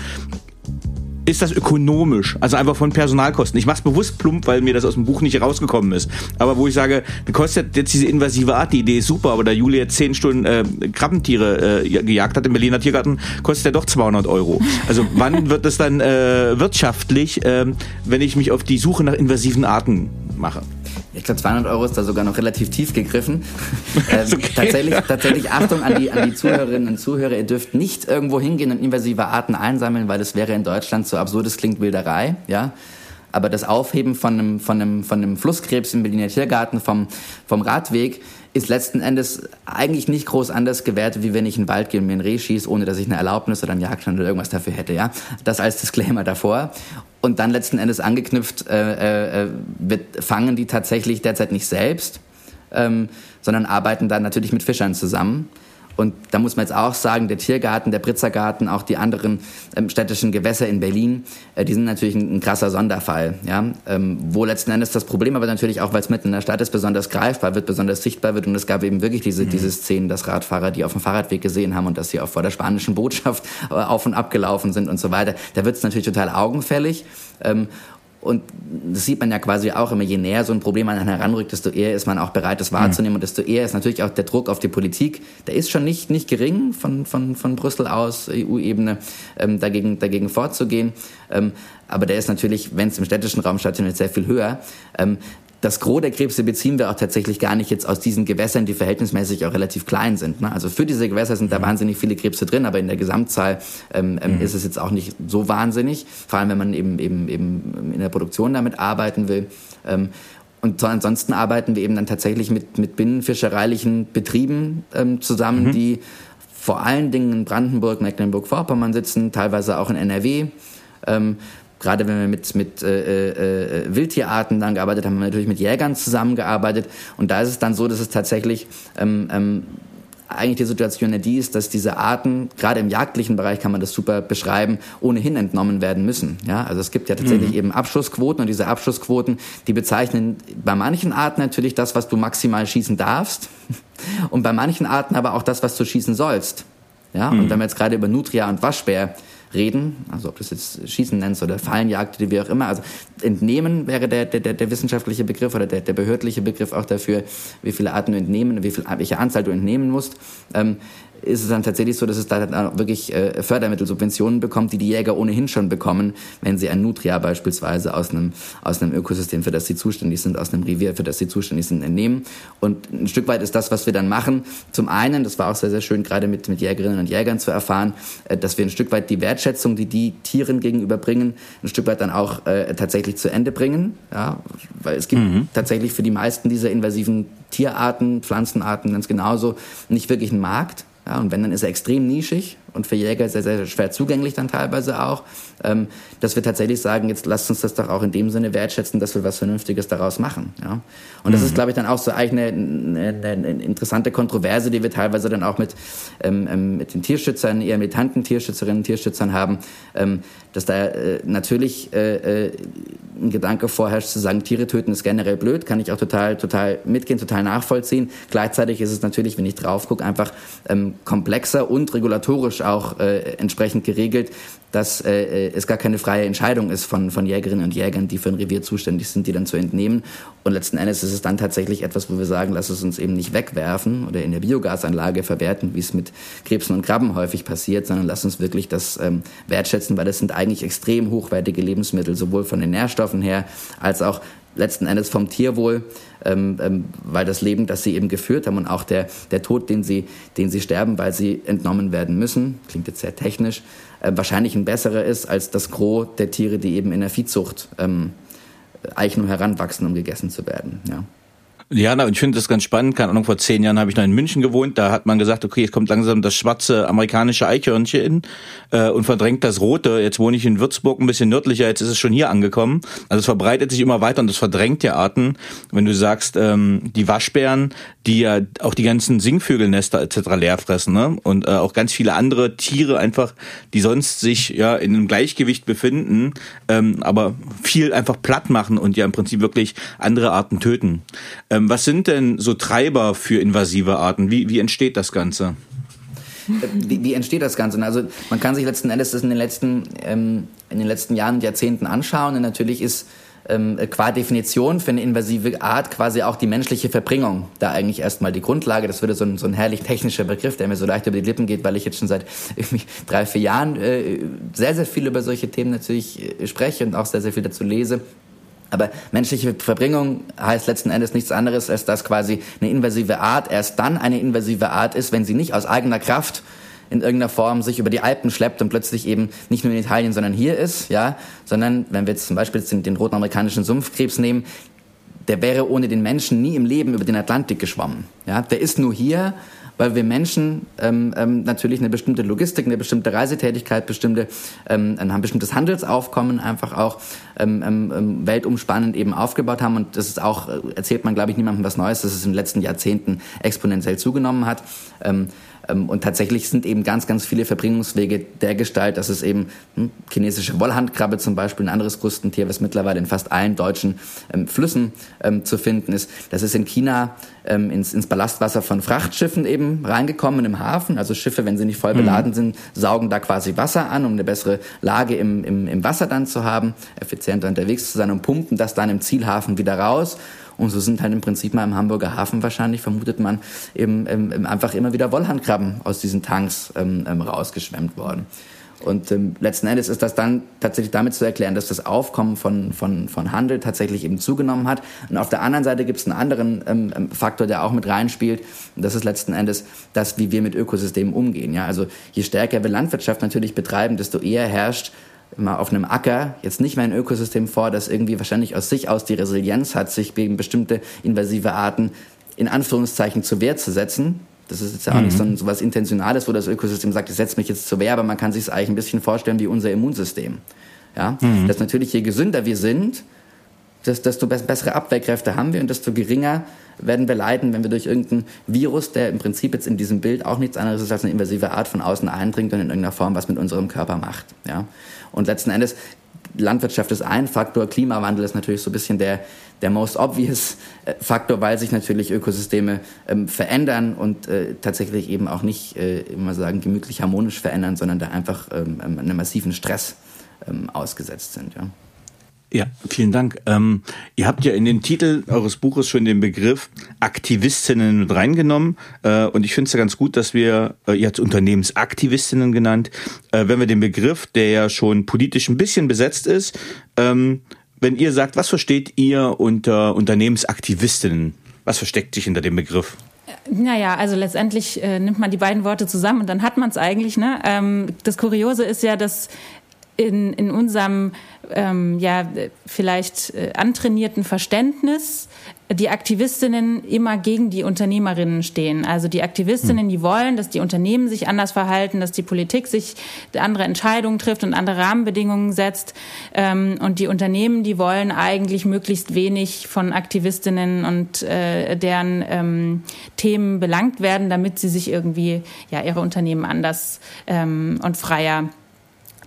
ist das ökonomisch, also einfach von Personalkosten. Ich mache es bewusst plump, weil mir das aus dem Buch nicht rausgekommen ist. Aber wo ich sage, kostet jetzt diese invasive Art, die Idee ist super, aber da Julia jetzt zehn Stunden äh, Krabbentiere äh, gejagt hat im Berliner Tiergarten, kostet er doch 200 Euro. Also wann wird es dann äh, wirtschaftlich, äh, wenn ich mich auf die Suche nach invasiven Arten mache? Ich glaube, 200 Euro ist da sogar noch relativ tief gegriffen. ähm, okay. tatsächlich, tatsächlich, Achtung an die, an die Zuhörerinnen und Zuhörer, ihr dürft nicht irgendwo hingehen und invasive Arten einsammeln, weil das wäre in Deutschland so absurd, es klingt Wilderei, ja. Aber das Aufheben von einem, von einem, von einem Flusskrebs im Berliner Tiergarten vom, vom Radweg ist letzten Endes eigentlich nicht groß anders gewertet, wie wenn ich in den Wald gehe und mir ein Reh schieße, ohne dass ich eine Erlaubnis oder einen Jagdschein oder irgendwas dafür hätte. Ja, Das als Disclaimer davor. Und dann letzten Endes angeknüpft, äh, äh, wird, fangen die tatsächlich derzeit nicht selbst, ähm, sondern arbeiten dann natürlich mit Fischern zusammen. Und da muss man jetzt auch sagen, der Tiergarten, der Britzergarten, auch die anderen ähm, städtischen Gewässer in Berlin, äh, die sind natürlich ein, ein krasser Sonderfall. Ja? Ähm, wo letzten Endes das Problem aber natürlich auch, weil es mitten in der Stadt ist, besonders greifbar wird, besonders sichtbar wird. Und es gab eben wirklich diese, mhm. diese Szenen, dass Radfahrer, die auf dem Fahrradweg gesehen haben und dass sie auch vor der spanischen Botschaft äh, auf und ab gelaufen sind und so weiter. Da wird es natürlich total augenfällig. Ähm, und das sieht man ja quasi auch immer, je näher so ein Problem an einen heranrückt, desto eher ist man auch bereit, das wahrzunehmen. Mhm. Und desto eher ist natürlich auch der Druck auf die Politik, der ist schon nicht, nicht gering von, von, von Brüssel aus, EU-Ebene, ähm, dagegen, dagegen vorzugehen. Ähm, aber der ist natürlich, wenn es im städtischen Raum stattfindet, sehr viel höher. Ähm, das Gros der Krebse beziehen wir auch tatsächlich gar nicht jetzt aus diesen Gewässern, die verhältnismäßig auch relativ klein sind. Ne? Also für diese Gewässer sind da mhm. wahnsinnig viele Krebse drin, aber in der Gesamtzahl ähm, ähm, mhm. ist es jetzt auch nicht so wahnsinnig, vor allem wenn man eben, eben, eben in der Produktion damit arbeiten will. Ähm, und so ansonsten arbeiten wir eben dann tatsächlich mit, mit binnenfischereilichen Betrieben ähm, zusammen, mhm. die vor allen Dingen in Brandenburg, Mecklenburg-Vorpommern sitzen, teilweise auch in NRW. Ähm, Gerade wenn wir mit, mit äh, äh, äh, Wildtierarten dann gearbeitet haben, haben wir natürlich mit Jägern zusammengearbeitet. Und da ist es dann so, dass es tatsächlich ähm, ähm, eigentlich die Situation ja die ist, dass diese Arten, gerade im jagdlichen Bereich kann man das super beschreiben, ohnehin entnommen werden müssen. Ja, also es gibt ja tatsächlich mhm. eben Abschussquoten und diese Abschussquoten, die bezeichnen bei manchen Arten natürlich das, was du maximal schießen darfst und bei manchen Arten aber auch das, was du schießen sollst. Ja, mhm. und wenn wir jetzt gerade über Nutria und Waschbär reden, also ob du es jetzt Schießen nennst oder Fallenjagd oder wie auch immer. Also Entnehmen wäre der, der, der wissenschaftliche Begriff oder der, der behördliche Begriff auch dafür, wie viele Arten du entnehmen, wie viel, welche Anzahl du entnehmen musst. Ähm, ist es dann tatsächlich so, dass es da dann wirklich äh, Fördermittelsubventionen bekommt, die die Jäger ohnehin schon bekommen, wenn sie ein Nutria beispielsweise aus einem, aus einem Ökosystem, für das sie zuständig sind, aus einem Revier, für das sie zuständig sind, entnehmen. Und ein Stück weit ist das, was wir dann machen, zum einen, das war auch sehr, sehr schön, gerade mit, mit Jägerinnen und Jägern zu erfahren, äh, dass wir ein Stück weit die Wertschätzung, die die Tieren gegenüberbringen, ein Stück weit dann auch äh, tatsächlich zu Ende bringen. Ja, weil es gibt mhm. tatsächlich für die meisten dieser invasiven Tierarten, Pflanzenarten ganz genauso nicht wirklich einen Markt. Ja, und wenn, dann ist er extrem nischig und für Jäger sehr, sehr schwer zugänglich dann teilweise auch, ähm, dass wir tatsächlich sagen, jetzt lasst uns das doch auch in dem Sinne wertschätzen, dass wir was Vernünftiges daraus machen. Ja? Und das mhm. ist, glaube ich, dann auch so eigentlich eine, eine, eine, interessante Kontroverse, die wir teilweise dann auch mit, ähm, ähm mit den Tierschützern, eher militanten Tierschützerinnen und Tierschützern haben, ähm, dass da äh, natürlich äh, äh, ein Gedanke vorherrscht, zu sagen, Tiere töten ist generell blöd, kann ich auch total, total mitgehen, total nachvollziehen. Gleichzeitig ist es natürlich, wenn ich drauf gucke, einfach ähm, komplexer und regulatorisch auch äh, entsprechend geregelt, dass äh, es gar keine freie Entscheidung ist von, von Jägerinnen und Jägern, die für ein Revier zuständig sind, die dann zu entnehmen. Und letzten Endes ist es dann tatsächlich etwas, wo wir sagen, lass es uns eben nicht wegwerfen oder in der Biogasanlage verwerten, wie es mit Krebsen und Krabben häufig passiert, sondern lass uns wirklich das ähm, wertschätzen, weil das sind eigentlich extrem hochwertige Lebensmittel, sowohl von den Nährstoffen her als auch letzten Endes vom Tierwohl, ähm, ähm, weil das Leben, das sie eben geführt haben und auch der, der Tod, den sie, den sie sterben, weil sie entnommen werden müssen, klingt jetzt sehr technisch, äh, wahrscheinlich ein besserer ist als das Gros der Tiere, die eben in der Viehzucht ähm, Eichen heranwachsen, um gegessen zu werden. Ja. Ja, na, und ich finde das ganz spannend. Keine Ahnung, vor zehn Jahren habe ich noch in München gewohnt. Da hat man gesagt, okay, jetzt kommt langsam das schwarze amerikanische Eichhörnchen äh, und verdrängt das rote. Jetzt wohne ich in Würzburg ein bisschen nördlicher, jetzt ist es schon hier angekommen. Also es verbreitet sich immer weiter und es verdrängt ja Arten. Wenn du sagst, ähm, die Waschbären, die ja auch die ganzen Singvögelnester etc. leer fressen, ne? Und äh, auch ganz viele andere Tiere einfach, die sonst sich ja in einem Gleichgewicht befinden, ähm, aber viel einfach platt machen und ja im Prinzip wirklich andere Arten töten. Ähm, was sind denn so Treiber für invasive Arten? Wie, wie entsteht das Ganze? Wie, wie, entsteht das Ganze? Also man kann sich letzten Endes das in den letzten, ähm, in den letzten Jahren und Jahrzehnten anschauen. Und natürlich ist ähm, qua Definition für eine invasive Art quasi auch die menschliche Verbringung da eigentlich erstmal die Grundlage. Das würde so ein, so ein herrlich technischer Begriff, der mir so leicht über die Lippen geht, weil ich jetzt schon seit drei, vier Jahren äh, sehr, sehr viel über solche Themen natürlich äh, spreche und auch sehr, sehr viel dazu lese. Aber menschliche Verbringung heißt letzten Endes nichts anderes, als dass quasi eine invasive Art erst dann eine invasive Art ist, wenn sie nicht aus eigener Kraft in irgendeiner Form sich über die Alpen schleppt und plötzlich eben nicht nur in Italien, sondern hier ist, ja, sondern wenn wir jetzt zum Beispiel den, den roten amerikanischen Sumpfkrebs nehmen, der wäre ohne den Menschen nie im Leben über den Atlantik geschwommen. Ja, der ist nur hier weil wir Menschen ähm, ähm, natürlich eine bestimmte Logistik, eine bestimmte Reisetätigkeit, bestimmte, ähm, ein bestimmtes Handelsaufkommen einfach auch ähm, ähm, ähm, weltumspannend eben aufgebaut haben. Und das ist auch, äh, erzählt man, glaube ich, niemandem was Neues, dass es in den letzten Jahrzehnten exponentiell zugenommen hat. Ähm, und tatsächlich sind eben ganz, ganz viele Verbringungswege der Gestalt, dass es eben hm, chinesische Wollhandkrabbe zum Beispiel, ein anderes Krustentier, was mittlerweile in fast allen deutschen ähm, Flüssen ähm, zu finden ist. Das ist in China ähm, ins, ins Ballastwasser von Frachtschiffen eben reingekommen im Hafen. Also Schiffe, wenn sie nicht voll beladen mhm. sind, saugen da quasi Wasser an, um eine bessere Lage im, im, im Wasser dann zu haben, effizienter unterwegs zu sein und pumpen das dann im Zielhafen wieder raus. Und so sind halt im Prinzip mal im Hamburger Hafen wahrscheinlich, vermutet man, eben, eben einfach immer wieder Wollhandkrabben aus diesen Tanks ähm, ähm, rausgeschwemmt worden. Und ähm, letzten Endes ist das dann tatsächlich damit zu erklären, dass das Aufkommen von, von, von Handel tatsächlich eben zugenommen hat. Und auf der anderen Seite gibt es einen anderen ähm, ähm, Faktor, der auch mit reinspielt. Und das ist letzten Endes das, wie wir mit Ökosystemen umgehen. Ja? Also je stärker wir Landwirtschaft natürlich betreiben, desto eher herrscht immer auf einem Acker jetzt nicht mehr ein Ökosystem vor, das irgendwie wahrscheinlich aus sich aus die Resilienz hat, sich gegen bestimmte invasive Arten in Anführungszeichen zur Wehr zu setzen. Das ist jetzt ja auch mhm. nicht so, so was Intentionales, wo das Ökosystem sagt, ich setze mich jetzt zur Wehr, aber man kann sich es eigentlich ein bisschen vorstellen wie unser Immunsystem. Ja? Mhm. Dass natürlich je gesünder wir sind, desto bessere Abwehrkräfte haben wir und desto geringer werden wir leiden, wenn wir durch irgendeinen Virus, der im Prinzip jetzt in diesem Bild auch nichts anderes ist als eine invasive Art von außen eindringt und in irgendeiner Form was mit unserem Körper macht. Ja? Und letzten Endes, Landwirtschaft ist ein Faktor, Klimawandel ist natürlich so ein bisschen der, der most obvious äh, Faktor, weil sich natürlich Ökosysteme ähm, verändern und äh, tatsächlich eben auch nicht, äh, immer sagen, gemütlich harmonisch verändern, sondern da einfach ähm, einem massiven Stress ähm, ausgesetzt sind. Ja. Ja, vielen Dank. Ähm, ihr habt ja in den Titel eures Buches schon den Begriff Aktivistinnen mit reingenommen. Äh, und ich finde es ja ganz gut, dass wir, äh, ihr habt Unternehmensaktivistinnen genannt, äh, wenn wir den Begriff, der ja schon politisch ein bisschen besetzt ist, ähm, wenn ihr sagt, was versteht ihr unter Unternehmensaktivistinnen? Was versteckt sich hinter dem Begriff? Naja, also letztendlich äh, nimmt man die beiden Worte zusammen und dann hat man es eigentlich. Ne? Ähm, das Kuriose ist ja, dass in, in unserem ähm, ja vielleicht äh, antrainierten Verständnis die Aktivistinnen immer gegen die Unternehmerinnen stehen. Also die Aktivistinnen, die wollen, dass die Unternehmen sich anders verhalten, dass die Politik sich andere Entscheidungen trifft und andere Rahmenbedingungen setzt. Ähm, und die Unternehmen, die wollen eigentlich möglichst wenig von Aktivistinnen und äh, deren ähm, Themen belangt werden, damit sie sich irgendwie ja ihre Unternehmen anders ähm, und freier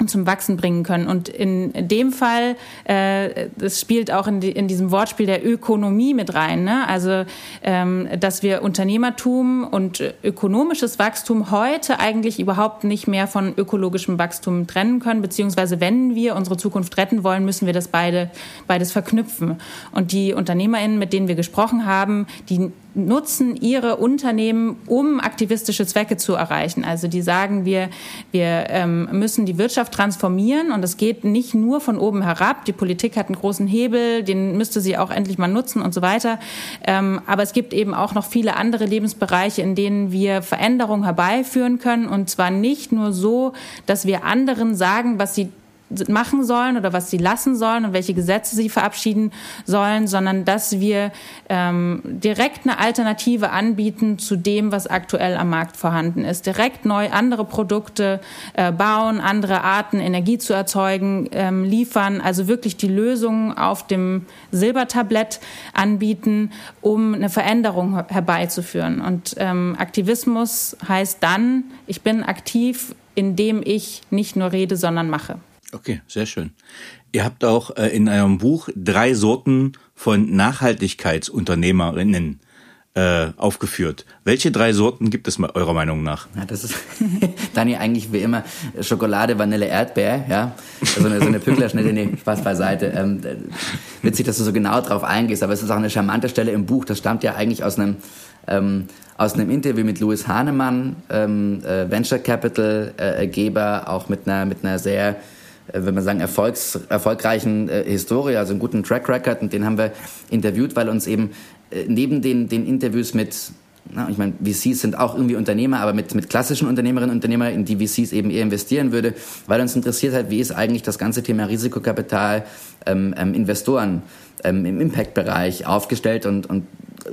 zum Wachsen bringen können. Und in dem Fall, äh, das spielt auch in, die, in diesem Wortspiel der Ökonomie mit rein. Ne? Also, ähm, dass wir Unternehmertum und ökonomisches Wachstum heute eigentlich überhaupt nicht mehr von ökologischem Wachstum trennen können, beziehungsweise wenn wir unsere Zukunft retten wollen, müssen wir das beide, beides verknüpfen. Und die UnternehmerInnen, mit denen wir gesprochen haben, die nutzen ihre Unternehmen, um aktivistische Zwecke zu erreichen. Also die sagen, wir, wir ähm, müssen die Wirtschaft transformieren und es geht nicht nur von oben herab. Die Politik hat einen großen Hebel, den müsste sie auch endlich mal nutzen und so weiter. Ähm, aber es gibt eben auch noch viele andere Lebensbereiche, in denen wir Veränderungen herbeiführen können und zwar nicht nur so, dass wir anderen sagen, was sie machen sollen oder was sie lassen sollen und welche Gesetze sie verabschieden sollen, sondern dass wir ähm, direkt eine Alternative anbieten zu dem, was aktuell am Markt vorhanden ist. Direkt neu andere Produkte äh, bauen, andere Arten Energie zu erzeugen, ähm, liefern, also wirklich die Lösungen auf dem Silbertablett anbieten, um eine Veränderung herbeizuführen. Und ähm, Aktivismus heißt dann, ich bin aktiv, indem ich nicht nur rede, sondern mache. Okay, sehr schön. Ihr habt auch äh, in eurem Buch drei Sorten von Nachhaltigkeitsunternehmerinnen äh, aufgeführt. Welche drei Sorten gibt es eurer Meinung nach? Ja, das ist Dani eigentlich wie immer Schokolade, Vanille, Erdbeer, ja. So eine, so eine Pücklerschnitte, nee, Spaß beiseite. Ähm, witzig, dass du so genau drauf eingehst, aber es ist auch eine charmante Stelle im Buch. Das stammt ja eigentlich aus einem ähm, aus einem Interview mit Louis Hahnemann, ähm, äh, Venture Capital äh, Geber, auch mit einer mit einer sehr äh, wenn man sagen, erfolgs, erfolgreichen äh, Historie, also einen guten Track Record. Und den haben wir interviewt, weil uns eben äh, neben den, den Interviews mit, na, ich meine, VCs sind auch irgendwie Unternehmer, aber mit, mit klassischen Unternehmerinnen und Unternehmern, in die VCs eben eher investieren würde, weil uns interessiert hat, wie ist eigentlich das ganze Thema Risikokapital, ähm, ähm, Investoren ähm, im Impact-Bereich aufgestellt und, und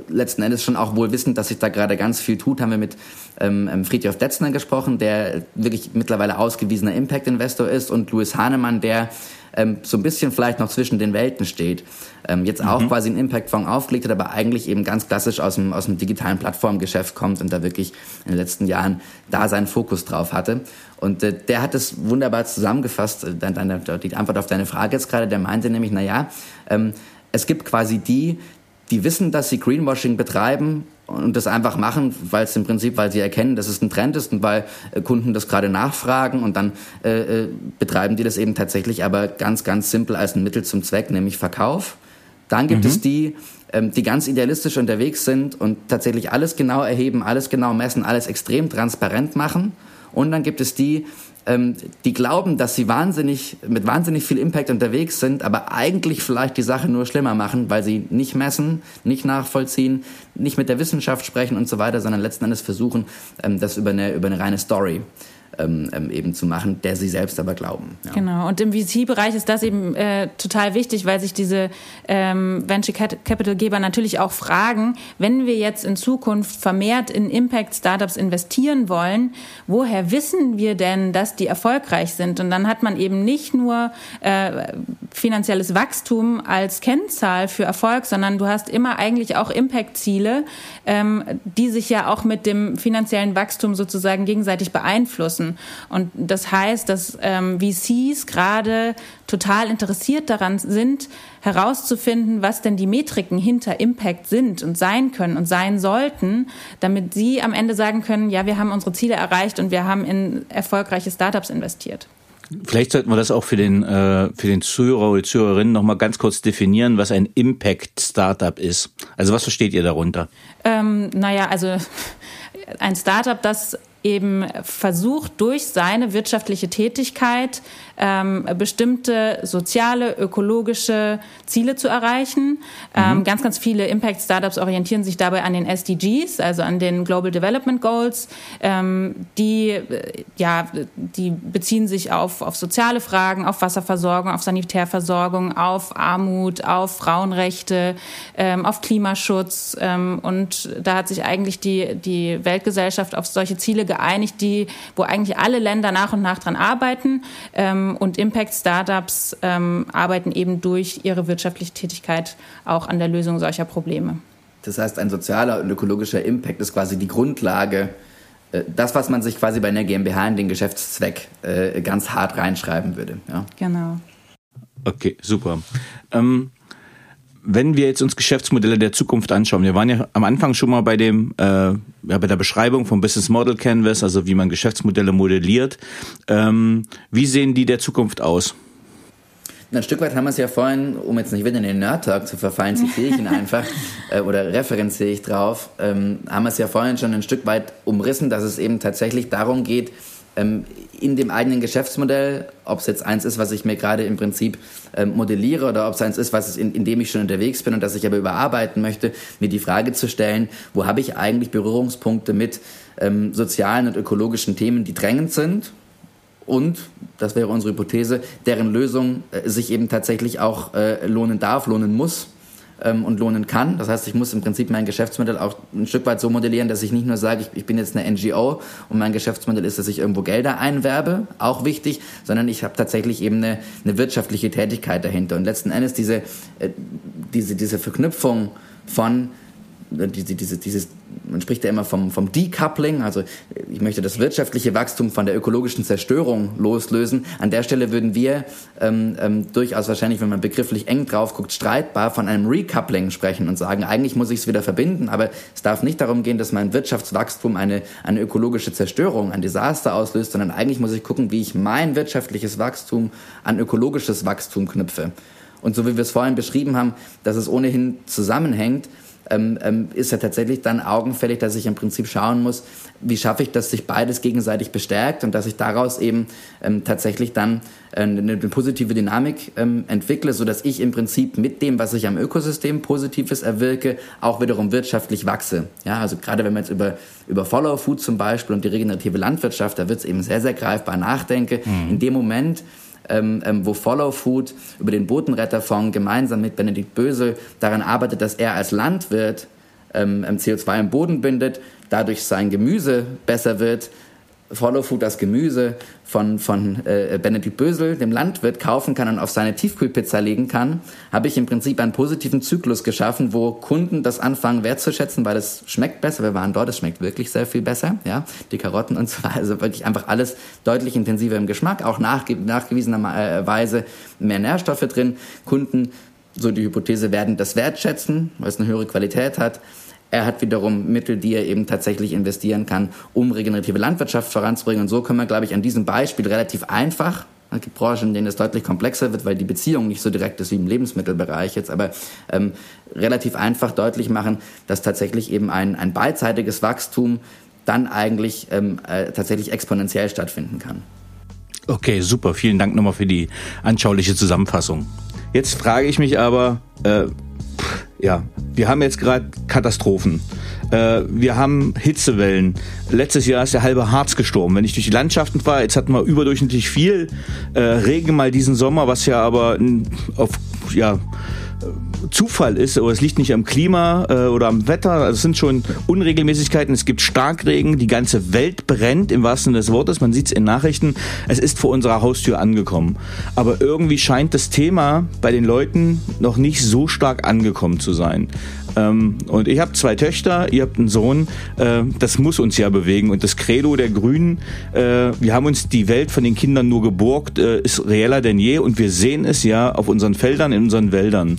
letzten Endes schon auch wohl wissend, dass sich da gerade ganz viel tut, haben wir mit ähm, ähm, Friedrich Detzner gesprochen, der wirklich mittlerweile ausgewiesener Impact-Investor ist und Louis Hahnemann, der ähm, so ein bisschen vielleicht noch zwischen den Welten steht. Ähm, jetzt auch mhm. quasi einen Impact-Fonds aufgelegt hat, aber eigentlich eben ganz klassisch aus dem, aus dem digitalen Plattformgeschäft kommt und da wirklich in den letzten Jahren da seinen Fokus drauf hatte. Und äh, der hat es wunderbar zusammengefasst, äh, deine, die Antwort auf deine Frage jetzt gerade, der meinte nämlich, na ja, ähm, es gibt quasi die, die wissen, dass sie Greenwashing betreiben und das einfach machen, weil es im Prinzip, weil sie erkennen, dass es ein Trend ist und weil äh, Kunden das gerade nachfragen und dann äh, äh, betreiben die das eben tatsächlich aber ganz, ganz simpel als ein Mittel zum Zweck, nämlich Verkauf. Dann gibt mhm. es die, ähm, die ganz idealistisch unterwegs sind und tatsächlich alles genau erheben, alles genau messen, alles extrem transparent machen. Und dann gibt es die, ähm, die glauben, dass sie wahnsinnig, mit wahnsinnig viel Impact unterwegs sind, aber eigentlich vielleicht die Sache nur schlimmer machen, weil sie nicht messen, nicht nachvollziehen, nicht mit der Wissenschaft sprechen und so weiter, sondern letzten Endes versuchen, ähm, das über eine, über eine reine Story ähm, ähm, eben zu machen, der sie selbst aber glauben. Ja. Genau, und im VC-Bereich ist das eben äh, total wichtig, weil sich diese ähm, Venture Capital-Geber natürlich auch fragen, wenn wir jetzt in Zukunft vermehrt in Impact-Startups investieren wollen, woher wissen wir denn, dass die erfolgreich sind? Und dann hat man eben nicht nur äh, finanzielles Wachstum als Kennzahl für Erfolg, sondern du hast immer eigentlich auch Impact-Ziele, ähm, die sich ja auch mit dem finanziellen Wachstum sozusagen gegenseitig beeinflussen müssen. Und das heißt, dass ähm, VCs gerade total interessiert daran sind, herauszufinden, was denn die Metriken hinter Impact sind und sein können und sein sollten, damit sie am Ende sagen können, ja, wir haben unsere Ziele erreicht und wir haben in erfolgreiche Startups investiert. Vielleicht sollten wir das auch für den, äh, für den Zuhörer oder Zuhörerinnen nochmal ganz kurz definieren, was ein Impact-Startup ist. Also was versteht ihr darunter? Ähm, naja, also ein Startup, das eben versucht, durch seine wirtschaftliche Tätigkeit ähm, bestimmte soziale, ökologische Ziele zu erreichen. Ähm, mhm. ganz, ganz viele Impact-Startups orientieren sich dabei an den SDGs, also an den Global Development Goals. Ähm, die, äh, ja, die beziehen sich auf, auf soziale Fragen, auf Wasserversorgung, auf Sanitärversorgung, auf Armut, auf Frauenrechte, ähm, auf Klimaschutz. Ähm, und da hat sich eigentlich die, die Weltgesellschaft auf solche Ziele geeinigt, die, wo eigentlich alle Länder nach und nach dran arbeiten. Ähm, und Impact-Startups ähm, arbeiten eben durch ihre wirtschaftliche Tätigkeit auch an der Lösung solcher Probleme. Das heißt, ein sozialer und ökologischer Impact ist quasi die Grundlage, äh, das, was man sich quasi bei einer GmbH in den Geschäftszweck äh, ganz hart reinschreiben würde. Ja? Genau. Okay, super. Ähm, wenn wir jetzt uns Geschäftsmodelle der Zukunft anschauen, wir waren ja am Anfang schon mal bei dem, äh, ja, bei der Beschreibung vom Business Model Canvas, also wie man Geschäftsmodelle modelliert. Ähm, wie sehen die der Zukunft aus? Ein Stück weit haben wir es ja vorhin, um jetzt nicht wieder in den Nerd-Talk zu verfallen, zitiere ich ihn einfach äh, oder referenziere ich drauf, ähm, haben wir es ja vorhin schon ein Stück weit umrissen, dass es eben tatsächlich darum geht, in dem eigenen Geschäftsmodell, ob es jetzt eins ist, was ich mir gerade im Prinzip ähm, modelliere oder ob es eins ist, was in, in dem ich schon unterwegs bin und das ich aber überarbeiten möchte, mir die Frage zu stellen, wo habe ich eigentlich Berührungspunkte mit ähm, sozialen und ökologischen Themen, die drängend sind? Und, das wäre unsere Hypothese, deren Lösung äh, sich eben tatsächlich auch äh, lohnen darf, lohnen muss ähm, und lohnen kann. Das heißt, ich muss im Prinzip mein Geschäftsmodell auch ein Stück weit so modellieren, dass ich nicht nur sage, ich, ich bin jetzt eine NGO und mein Geschäftsmodell ist, dass ich irgendwo Gelder einwerbe, auch wichtig, sondern ich habe tatsächlich eben eine, eine wirtschaftliche Tätigkeit dahinter. Und letzten Endes diese, äh, diese, diese Verknüpfung von diese, diese, dieses, man spricht ja immer vom, vom Decoupling, also ich möchte das wirtschaftliche Wachstum von der ökologischen Zerstörung loslösen. An der Stelle würden wir ähm, ähm, durchaus wahrscheinlich, wenn man begrifflich eng drauf guckt, streitbar von einem Recoupling sprechen und sagen, eigentlich muss ich es wieder verbinden, aber es darf nicht darum gehen, dass mein Wirtschaftswachstum eine, eine ökologische Zerstörung, ein Desaster auslöst, sondern eigentlich muss ich gucken, wie ich mein wirtschaftliches Wachstum an ökologisches Wachstum knüpfe. Und so wie wir es vorhin beschrieben haben, dass es ohnehin zusammenhängt, ähm, ähm, ist ja tatsächlich dann augenfällig, dass ich im Prinzip schauen muss, wie schaffe ich, dass sich beides gegenseitig bestärkt und dass ich daraus eben ähm, tatsächlich dann äh, eine, eine, positive Dynamik ähm, entwickle, so dass ich im Prinzip mit dem, was ich am Ökosystem Positives erwirke, auch wiederum wirtschaftlich wachse. Ja, also gerade wenn man jetzt über, über Follow Food zum Beispiel und die regenerative Landwirtschaft, da wird es eben sehr, sehr greifbar nachdenke. Mhm. In dem Moment, ähm, ähm, wo Follow Food über den Botenretterfonds gemeinsam mit Benedikt Bösel daran arbeitet, dass er als Landwirt ähm, CO2 im Boden bindet, dadurch sein Gemüse besser wird, Follow Food das Gemüse von, von äh, Benedikt Bösel, dem Landwirt, kaufen kann und auf seine Tiefkühlpizza legen kann, habe ich im Prinzip einen positiven Zyklus geschaffen, wo Kunden das anfangen wertzuschätzen, weil es schmeckt besser. Wir waren dort, es schmeckt wirklich sehr viel besser. Ja, Die Karotten und so weiter, also wirklich einfach alles deutlich intensiver im Geschmack, auch nachge nachgewiesenerweise mehr Nährstoffe drin. Kunden, so die Hypothese, werden das wertschätzen, weil es eine höhere Qualität hat. Er hat wiederum Mittel, die er eben tatsächlich investieren kann, um regenerative Landwirtschaft voranzubringen. Und so können wir, glaube ich, an diesem Beispiel relativ einfach es gibt Branchen, in denen es deutlich komplexer wird, weil die Beziehung nicht so direkt ist wie im Lebensmittelbereich jetzt, aber ähm, relativ einfach deutlich machen, dass tatsächlich eben ein, ein beidseitiges Wachstum dann eigentlich ähm, äh, tatsächlich exponentiell stattfinden kann. Okay, super. Vielen Dank nochmal für die anschauliche Zusammenfassung. Jetzt frage ich mich aber, äh, ja, wir haben jetzt gerade Katastrophen. Äh, wir haben Hitzewellen. Letztes Jahr ist der halbe Harz gestorben. Wenn ich durch die Landschaften fahre, jetzt hatten wir überdurchschnittlich viel äh, Regen mal diesen Sommer, was ja aber auf ja Zufall ist oder es liegt nicht am Klima äh, oder am Wetter. Also es sind schon Unregelmäßigkeiten. Es gibt Starkregen. Die ganze Welt brennt im wahrsten Sinne des Wortes. Man sieht es in Nachrichten. Es ist vor unserer Haustür angekommen. Aber irgendwie scheint das Thema bei den Leuten noch nicht so stark angekommen zu sein. Ähm, und ich habe zwei Töchter, ihr habt einen Sohn. Äh, das muss uns ja bewegen. Und das Credo der Grünen, äh, wir haben uns die Welt von den Kindern nur geborgt, äh, ist reeller denn je. Und wir sehen es ja auf unseren Feldern, in unseren Wäldern.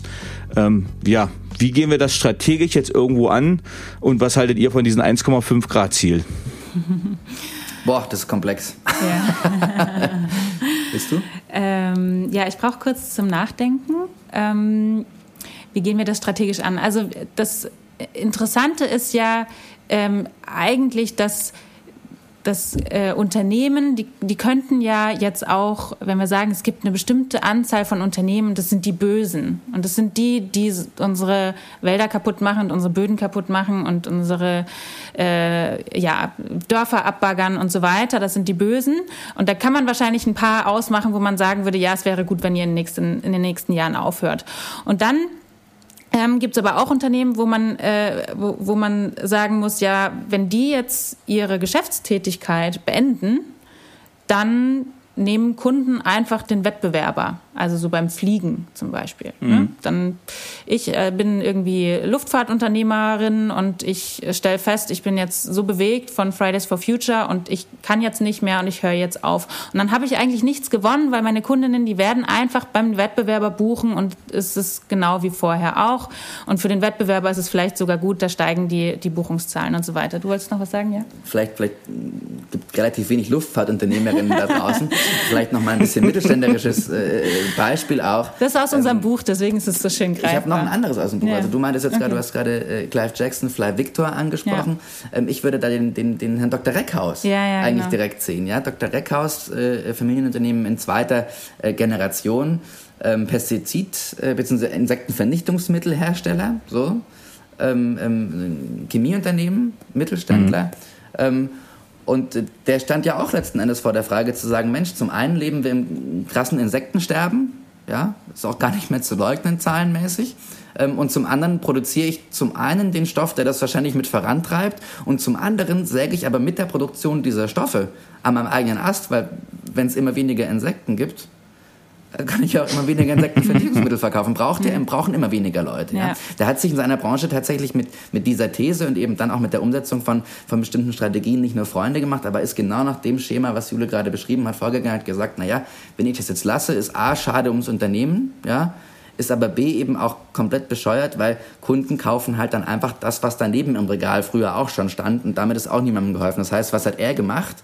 Ähm, ja, wie gehen wir das strategisch jetzt irgendwo an? Und was haltet ihr von diesem 1,5 Grad Ziel? Boah, das ist komplex. Ja. Bist du? Ähm, ja, ich brauche kurz zum Nachdenken. Ähm, wie gehen wir das strategisch an? Also das Interessante ist ja ähm, eigentlich, dass das äh, Unternehmen, die, die könnten ja jetzt auch, wenn wir sagen, es gibt eine bestimmte Anzahl von Unternehmen, das sind die Bösen. Und das sind die, die unsere Wälder kaputt machen und unsere Böden kaputt machen und unsere äh, ja, Dörfer abbaggern und so weiter. Das sind die Bösen. Und da kann man wahrscheinlich ein paar ausmachen, wo man sagen würde, ja, es wäre gut, wenn ihr in den nächsten, in den nächsten Jahren aufhört. Und dann ähm, Gibt es aber auch Unternehmen, wo man, äh, wo, wo man sagen muss, ja, wenn die jetzt ihre Geschäftstätigkeit beenden, dann nehmen Kunden einfach den Wettbewerber, also so beim Fliegen zum Beispiel. Ne? Mhm. Ne? Dann ich äh, bin irgendwie Luftfahrtunternehmerin und ich stelle fest, ich bin jetzt so bewegt von Fridays for Future und ich kann jetzt nicht mehr und ich höre jetzt auf. Und dann habe ich eigentlich nichts gewonnen, weil meine Kundinnen, die werden einfach beim Wettbewerber buchen und es ist genau wie vorher auch. Und für den Wettbewerber ist es vielleicht sogar gut, da steigen die, die Buchungszahlen und so weiter. Du wolltest noch was sagen, ja? Vielleicht, vielleicht gibt relativ wenig Luftfahrtunternehmerinnen da draußen. Vielleicht noch mal ein bisschen mittelständisches äh, Beispiel auch. Das ist aus unserem ähm, Buch, deswegen ist es so schön greifbar. Ich habe noch ein anderes aus dem Buch. Ja. Also du meintest jetzt okay. gerade, du hast gerade äh, Clive Jackson, Fly Victor angesprochen. Ja. Ähm, ich würde da den, den, den Herrn Dr. Reckhaus ja, eigentlich genau. direkt sehen. Ja? Dr. Reckhaus, äh, Familienunternehmen in zweiter äh, Generation, ähm, Pestizid- äh, bzw. Insektenvernichtungsmittelhersteller, so. Ähm, ähm, Chemieunternehmen, Mittelständler. Mhm. Und der stand ja auch letzten Endes vor der Frage zu sagen, Mensch, zum einen leben wir im krassen Insektensterben, ja, ist auch gar nicht mehr zu leugnen zahlenmäßig. Ähm, und zum anderen produziere ich zum einen den Stoff, der das wahrscheinlich mit vorantreibt und zum anderen säge ich aber mit der Produktion dieser Stoffe an meinem eigenen Ast, weil wenn es immer weniger Insekten gibt, kann ich auch immer weniger Insektenvernichtungsmittel verkaufen. Braucht er, brauchen immer weniger Leute. Ja. ja. Der hat sich in seiner Branche tatsächlich mit, mit dieser These und eben dann auch mit der Umsetzung von, von bestimmten Strategien nicht nur Freunde gemacht, aber ist genau nach dem Schema, was Jule gerade beschrieben hat, vorgegangen, hat gesagt, naja, wenn ich das jetzt lasse, ist A, schade ums Unternehmen, ja, ist aber B eben auch komplett bescheuert, weil Kunden kaufen halt dann einfach das, was daneben im Regal früher auch schon stand und damit ist auch niemandem geholfen. Das heißt, was hat er gemacht?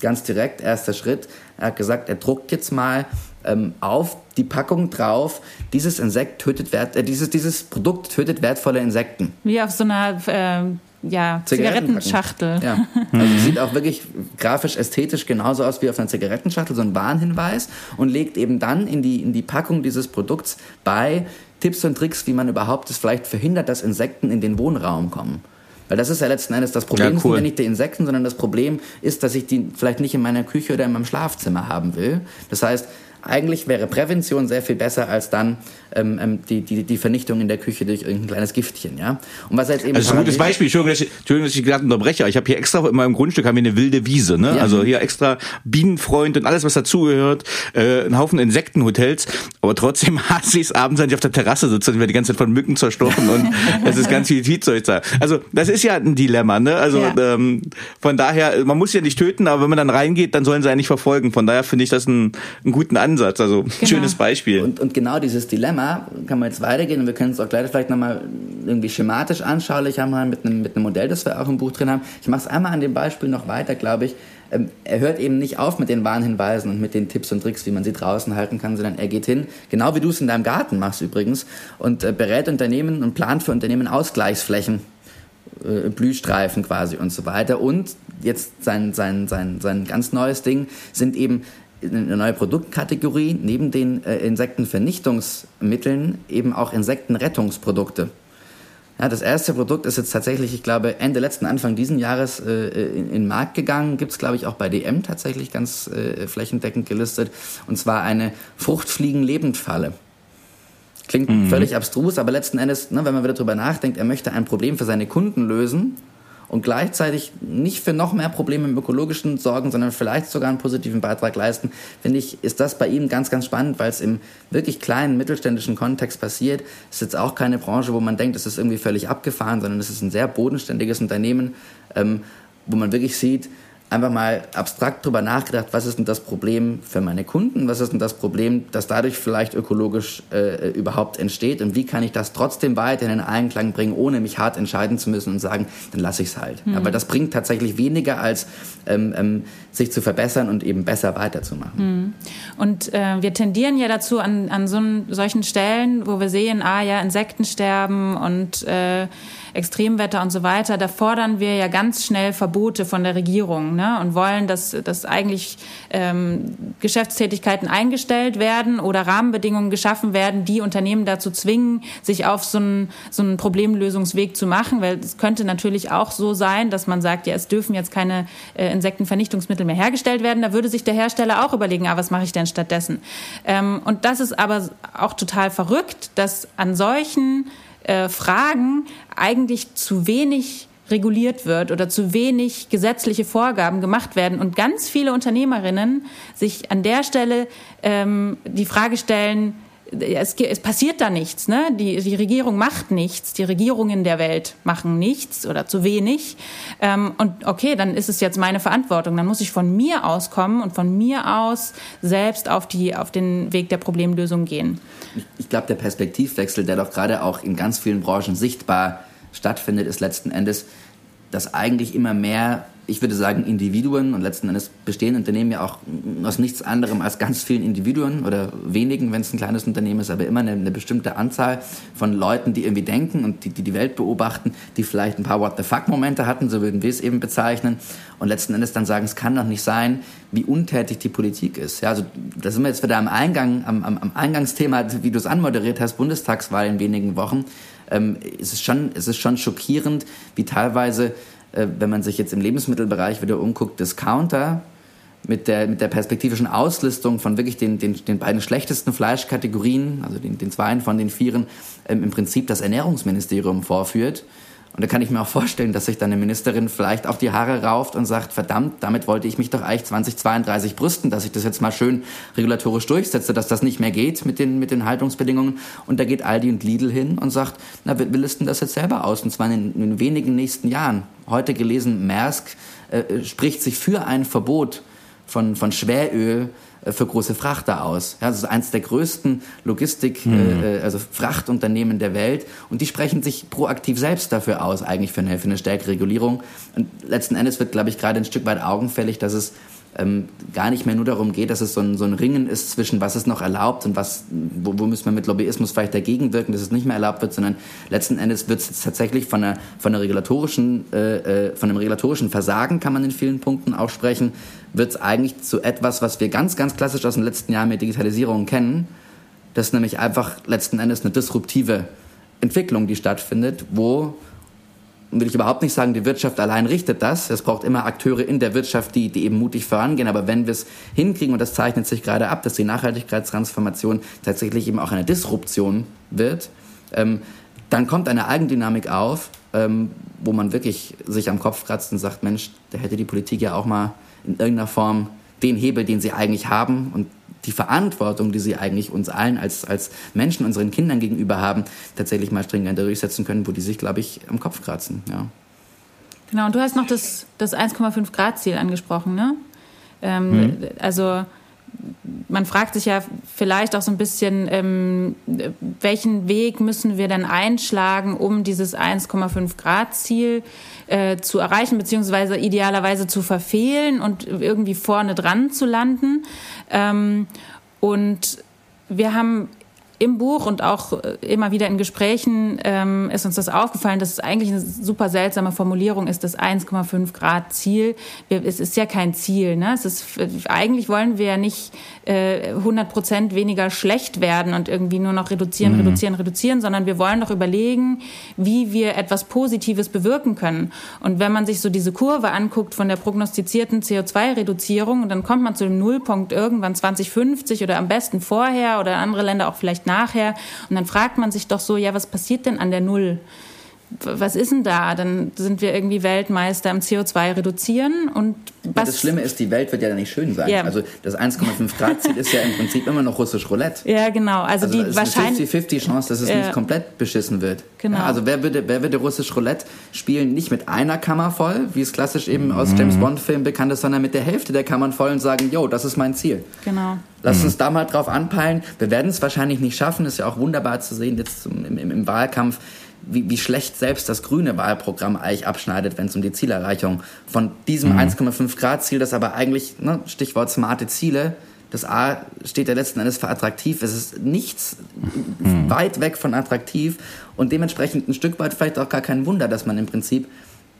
Ganz direkt, erster Schritt, er hat gesagt, er druckt jetzt mal ähm, auf die Packung drauf, dieses Insekt tötet wert, äh, dieses, dieses Produkt tötet wertvolle Insekten. Wie auf so einer äh, ja, Zigarettenschachtel. Ja. Also sieht auch wirklich grafisch, ästhetisch genauso aus wie auf einer Zigarettenschachtel, so ein Warnhinweis und legt eben dann in die, in die Packung dieses Produkts bei Tipps und Tricks, wie man überhaupt es vielleicht verhindert, dass Insekten in den Wohnraum kommen. Weil das ist ja letzten Endes das Problem, ja, cool. sind ja nicht die Insekten, sondern das Problem ist, dass ich die vielleicht nicht in meiner Küche oder in meinem Schlafzimmer haben will. Das heißt, eigentlich wäre Prävention sehr viel besser als dann ähm, ähm, die, die, die Vernichtung in der Küche durch irgendein kleines Giftchen, ja. Und was jetzt eben also ein gutes Beispiel. Entschuldigung, dass ich, Entschuldigung, dass ich gerade unterbreche. Ich habe hier extra in meinem Grundstück haben wir eine wilde Wiese, ne? Ja. Also hier extra Bienenfreund und alles, was dazugehört, äh, ein Haufen Insektenhotels. Aber trotzdem hasse ich es abends, wenn ich auf der Terrasse sitze und werde die ganze Zeit von Mücken zerstochen und es ist ganz viel Viehzeug da. Also das ist ja ein Dilemma, ne? Also ja. ähm, von daher, man muss ja nicht töten, aber wenn man dann reingeht, dann sollen sie eigentlich verfolgen. Von daher finde ich das einen, einen guten Ansatz. Also genau. schönes Beispiel. Und, und genau dieses Dilemma kann man jetzt weitergehen und wir können es auch gleich vielleicht nochmal irgendwie schematisch anschaulich haben mit einem, mit einem Modell, das wir auch im Buch drin haben. Ich mache es einmal an dem Beispiel noch weiter, glaube ich. Ähm, er hört eben nicht auf mit den Warnhinweisen und mit den Tipps und Tricks, wie man sie draußen halten kann, sondern er geht hin, genau wie du es in deinem Garten machst übrigens, und äh, berät Unternehmen und plant für Unternehmen Ausgleichsflächen äh, Blühstreifen quasi und so weiter. Und jetzt sein, sein, sein, sein ganz neues Ding sind eben eine neue Produktkategorie, neben den äh, Insektenvernichtungsmitteln eben auch Insektenrettungsprodukte. Ja, das erste Produkt ist jetzt tatsächlich, ich glaube, Ende letzten, Anfang diesen Jahres äh, in, in den Markt gegangen. Gibt es, glaube ich, auch bei DM tatsächlich ganz äh, flächendeckend gelistet. Und zwar eine Fruchtfliegen-Lebendfalle. Klingt mhm. völlig abstrus, aber letzten Endes, ne, wenn man wieder drüber nachdenkt, er möchte ein Problem für seine Kunden lösen und gleichzeitig nicht für noch mehr Probleme im ökologischen sorgen, sondern vielleicht sogar einen positiven Beitrag leisten, finde ich, ist das bei ihm ganz, ganz spannend, weil es im wirklich kleinen mittelständischen Kontext passiert. Es ist jetzt auch keine Branche, wo man denkt, es ist irgendwie völlig abgefahren, sondern es ist ein sehr bodenständiges Unternehmen, ähm, wo man wirklich sieht, einfach mal abstrakt drüber nachgedacht, was ist denn das Problem für meine Kunden, was ist denn das Problem, das dadurch vielleicht ökologisch äh, überhaupt entsteht und wie kann ich das trotzdem weiter in den Einklang bringen, ohne mich hart entscheiden zu müssen und sagen, dann lasse ich es halt. Mhm. Aber das bringt tatsächlich weniger als ähm, ähm, sich zu verbessern und eben besser weiterzumachen. Mhm. Und äh, wir tendieren ja dazu an, an so, solchen Stellen, wo wir sehen, ah ja, Insekten sterben und äh, Extremwetter und so weiter, da fordern wir ja ganz schnell Verbote von der Regierung ne? und wollen, dass, dass eigentlich ähm, Geschäftstätigkeiten eingestellt werden oder Rahmenbedingungen geschaffen werden, die Unternehmen dazu zwingen, sich auf so einen, so einen Problemlösungsweg zu machen, weil es könnte natürlich auch so sein, dass man sagt, ja, es dürfen jetzt keine äh, Insektenvernichtungsmittel mehr hergestellt werden. Da würde sich der Hersteller auch überlegen, ah, was mache ich denn stattdessen? Ähm, und das ist aber auch total verrückt, dass an solchen äh, Fragen eigentlich zu wenig reguliert wird oder zu wenig gesetzliche Vorgaben gemacht werden und ganz viele Unternehmerinnen sich an der Stelle ähm, die Frage stellen, es, es, passiert da nichts. Ne? Die, die, Regierung macht nichts. Die Regierungen der Welt machen nichts oder zu wenig. Ähm, und okay, dann ist es jetzt meine Verantwortung. Dann muss ich von mir aus kommen und von mir aus selbst auf, die, auf den Weg der Problemlösung gehen. Ich, ich glaube, der Perspektivwechsel, der doch gerade auch in ganz vielen Branchen sichtbar stattfindet, ist letzten Endes, dass eigentlich immer mehr ich würde sagen, Individuen und letzten Endes bestehen Unternehmen ja auch aus nichts anderem als ganz vielen Individuen oder wenigen, wenn es ein kleines Unternehmen ist, aber immer eine, eine, bestimmte Anzahl von Leuten, die irgendwie denken und die, die die Welt beobachten, die vielleicht ein paar What the fuck-Momente hatten, so würden wir es eben bezeichnen, und letzten Endes dann sagen, es kann doch nicht sein, wie untätig die Politik ist. Ja, also da sind wir jetzt wieder am Eingang, am, am, am Eingangsthema, wie du es anmoderiert hast, Bundestagswahl in wenigen Wochen. Ähm, es, ist schon, es ist schon schockierend, wie teilweise äh, wenn man sich jetzt im Lebensmittelbereich wieder umguckt, Discounter mit der, mit der perspektivischen Auslistung von wirklich den, den, den beiden schlechtesten Fleischkategorien, also den, den zweien von den vieren, ähm, im Prinzip das Ernährungsministerium vorführt. Und da kann ich mir auch vorstellen, dass sich dann eine Ministerin vielleicht auf die Haare rauft und sagt, verdammt, damit wollte ich mich doch eigentlich 2032 brüsten, dass ich das jetzt mal schön regulatorisch durchsetze, dass das nicht mehr geht mit den, mit den Haltungsbedingungen. Und da geht Aldi und Lidl hin und sagt, na, wir, wir listen das jetzt selber aus, und zwar in, in wenigen nächsten Jahren. Heute gelesen, Maersk äh, spricht sich für ein Verbot von, von Schweröl für große Frachter aus. Ja, das ist eines der größten Logistik, mhm. äh, also Frachtunternehmen der Welt und die sprechen sich proaktiv selbst dafür aus, eigentlich für eine, für eine stärkere Regulierung. Und letzten Endes wird, glaube ich, gerade ein Stück weit augenfällig, dass es ähm, gar nicht mehr nur darum geht, dass es so ein, so ein Ringen ist zwischen was ist noch erlaubt und was, wo, wo müssen wir mit Lobbyismus vielleicht dagegen wirken, dass es nicht mehr erlaubt wird, sondern letzten Endes wird es tatsächlich von einer, von einer regulatorischen, äh, äh, von einem regulatorischen Versagen kann man in vielen Punkten auch sprechen, wird es eigentlich zu etwas, was wir ganz, ganz klassisch aus den letzten Jahren mit Digitalisierung kennen, das ist nämlich einfach letzten Endes eine disruptive Entwicklung, die stattfindet, wo will ich überhaupt nicht sagen, die Wirtschaft allein richtet das. Es braucht immer Akteure in der Wirtschaft, die, die eben mutig vorangehen. Aber wenn wir es hinkriegen, und das zeichnet sich gerade ab, dass die Nachhaltigkeitstransformation tatsächlich eben auch eine Disruption wird, ähm, dann kommt eine Eigendynamik auf, ähm, wo man wirklich sich am Kopf kratzt und sagt, Mensch, da hätte die Politik ja auch mal in irgendeiner Form den Hebel, den sie eigentlich haben und die Verantwortung, die sie eigentlich uns allen als, als Menschen, unseren Kindern gegenüber haben, tatsächlich mal stringenter durchsetzen können, wo die sich, glaube ich, am Kopf kratzen. Ja. Genau, und du hast noch das, das 1,5 Grad Ziel angesprochen, ne? Ähm, mhm. Also man fragt sich ja vielleicht auch so ein bisschen, ähm, welchen Weg müssen wir denn einschlagen, um dieses 1,5 Grad Ziel äh, zu erreichen, beziehungsweise idealerweise zu verfehlen und irgendwie vorne dran zu landen. Ähm, und wir haben im Buch und auch äh, immer wieder in Gesprächen ähm, ist uns das aufgefallen, dass es eigentlich eine super seltsame Formulierung ist, das 1,5 Grad Ziel. Wir, es ist ja kein Ziel. Ne? Es ist, eigentlich wollen wir ja nicht äh, 100 Prozent weniger schlecht werden und irgendwie nur noch reduzieren, mhm. reduzieren, reduzieren, sondern wir wollen doch überlegen, wie wir etwas Positives bewirken können. Und wenn man sich so diese Kurve anguckt von der prognostizierten CO2-Reduzierung und dann kommt man zu dem Nullpunkt irgendwann 2050 oder am besten vorher oder andere Länder auch vielleicht nachher. Und dann fragt man sich doch so, ja, was passiert denn an der Null? Was ist denn da? Dann sind wir irgendwie Weltmeister im CO2 reduzieren und was? Das Schlimme ist, die Welt wird ja nicht schön sein. Ja. Also das 1,5 Grad Ziel ist ja im Prinzip immer noch russisch Roulette. Ja, genau. Also, also die wahrscheinlich eine 50-50 Chance, dass es ja. nicht komplett beschissen wird. Genau. Ja, also wer würde, wer würde russisch Roulette spielen? Nicht mit einer Kammer voll, wie es klassisch eben mhm. aus James Bond Filmen bekannt ist, sondern mit der Hälfte der Kammern voll und sagen, yo, das ist mein Ziel. Genau. Lass mhm. uns da mal drauf anpeilen. Wir werden es wahrscheinlich nicht schaffen. Ist ja auch wunderbar zu sehen jetzt im, im, im Wahlkampf wie, wie schlecht selbst das grüne Wahlprogramm eigentlich abschneidet, wenn es um die Zielerreichung von diesem mhm. 1,5 Grad Ziel, das aber eigentlich, ne, Stichwort smarte Ziele, das A steht ja letzten Endes für attraktiv. Es ist nichts mhm. weit weg von attraktiv und dementsprechend ein Stück weit vielleicht auch gar kein Wunder, dass man im Prinzip,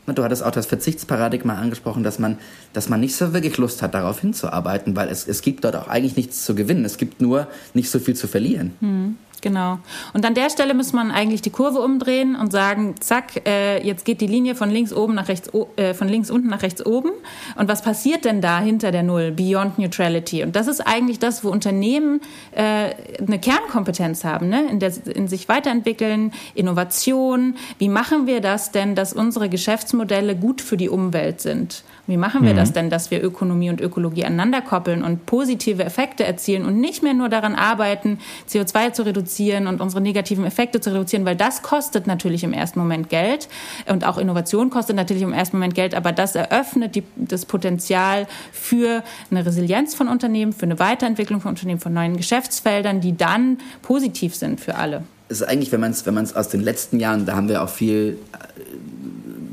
ne, du hattest auch das Verzichtsparadigma angesprochen, dass man, dass man nicht so wirklich Lust hat, darauf hinzuarbeiten, weil es, es gibt dort auch eigentlich nichts zu gewinnen. Es gibt nur nicht so viel zu verlieren. Mhm. Genau. Und an der Stelle muss man eigentlich die Kurve umdrehen und sagen, zack, äh, jetzt geht die Linie von links oben nach rechts, äh, von links unten nach rechts oben. Und was passiert denn da hinter der Null? Beyond Neutrality. Und das ist eigentlich das, wo Unternehmen äh, eine Kernkompetenz haben, ne? in, der, in sich weiterentwickeln, Innovation. Wie machen wir das denn, dass unsere Geschäftsmodelle gut für die Umwelt sind? Wie machen wir mhm. das denn, dass wir Ökonomie und Ökologie aneinander koppeln und positive Effekte erzielen und nicht mehr nur daran arbeiten, CO2 zu reduzieren und unsere negativen Effekte zu reduzieren, weil das kostet natürlich im ersten Moment Geld und auch Innovation kostet natürlich im ersten Moment Geld, aber das eröffnet die, das Potenzial für eine Resilienz von Unternehmen, für eine Weiterentwicklung von Unternehmen, von neuen Geschäftsfeldern, die dann positiv sind für alle. Es ist eigentlich, wenn man es wenn aus den letzten Jahren, da haben wir auch viel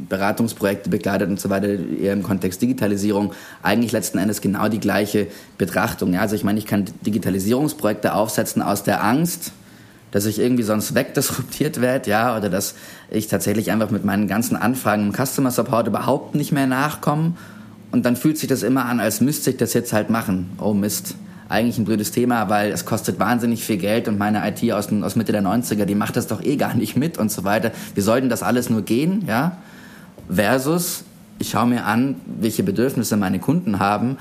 Beratungsprojekte begleitet und so weiter, eher im Kontext Digitalisierung, eigentlich letzten Endes genau die gleiche Betrachtung. Ja, also ich meine, ich kann Digitalisierungsprojekte aufsetzen aus der Angst, dass ich irgendwie sonst wegdisruptiert werde, ja, oder dass ich tatsächlich einfach mit meinen ganzen Anfragen im Customer Support überhaupt nicht mehr nachkomme. Und dann fühlt sich das immer an, als müsste ich das jetzt halt machen. Oh Mist. Eigentlich ein blödes Thema, weil es kostet wahnsinnig viel Geld und meine IT aus, aus Mitte der 90er, die macht das doch eh gar nicht mit und so weiter. Wir sollten das alles nur gehen, ja versus ich schaue mir an, welche Bedürfnisse meine Kunden haben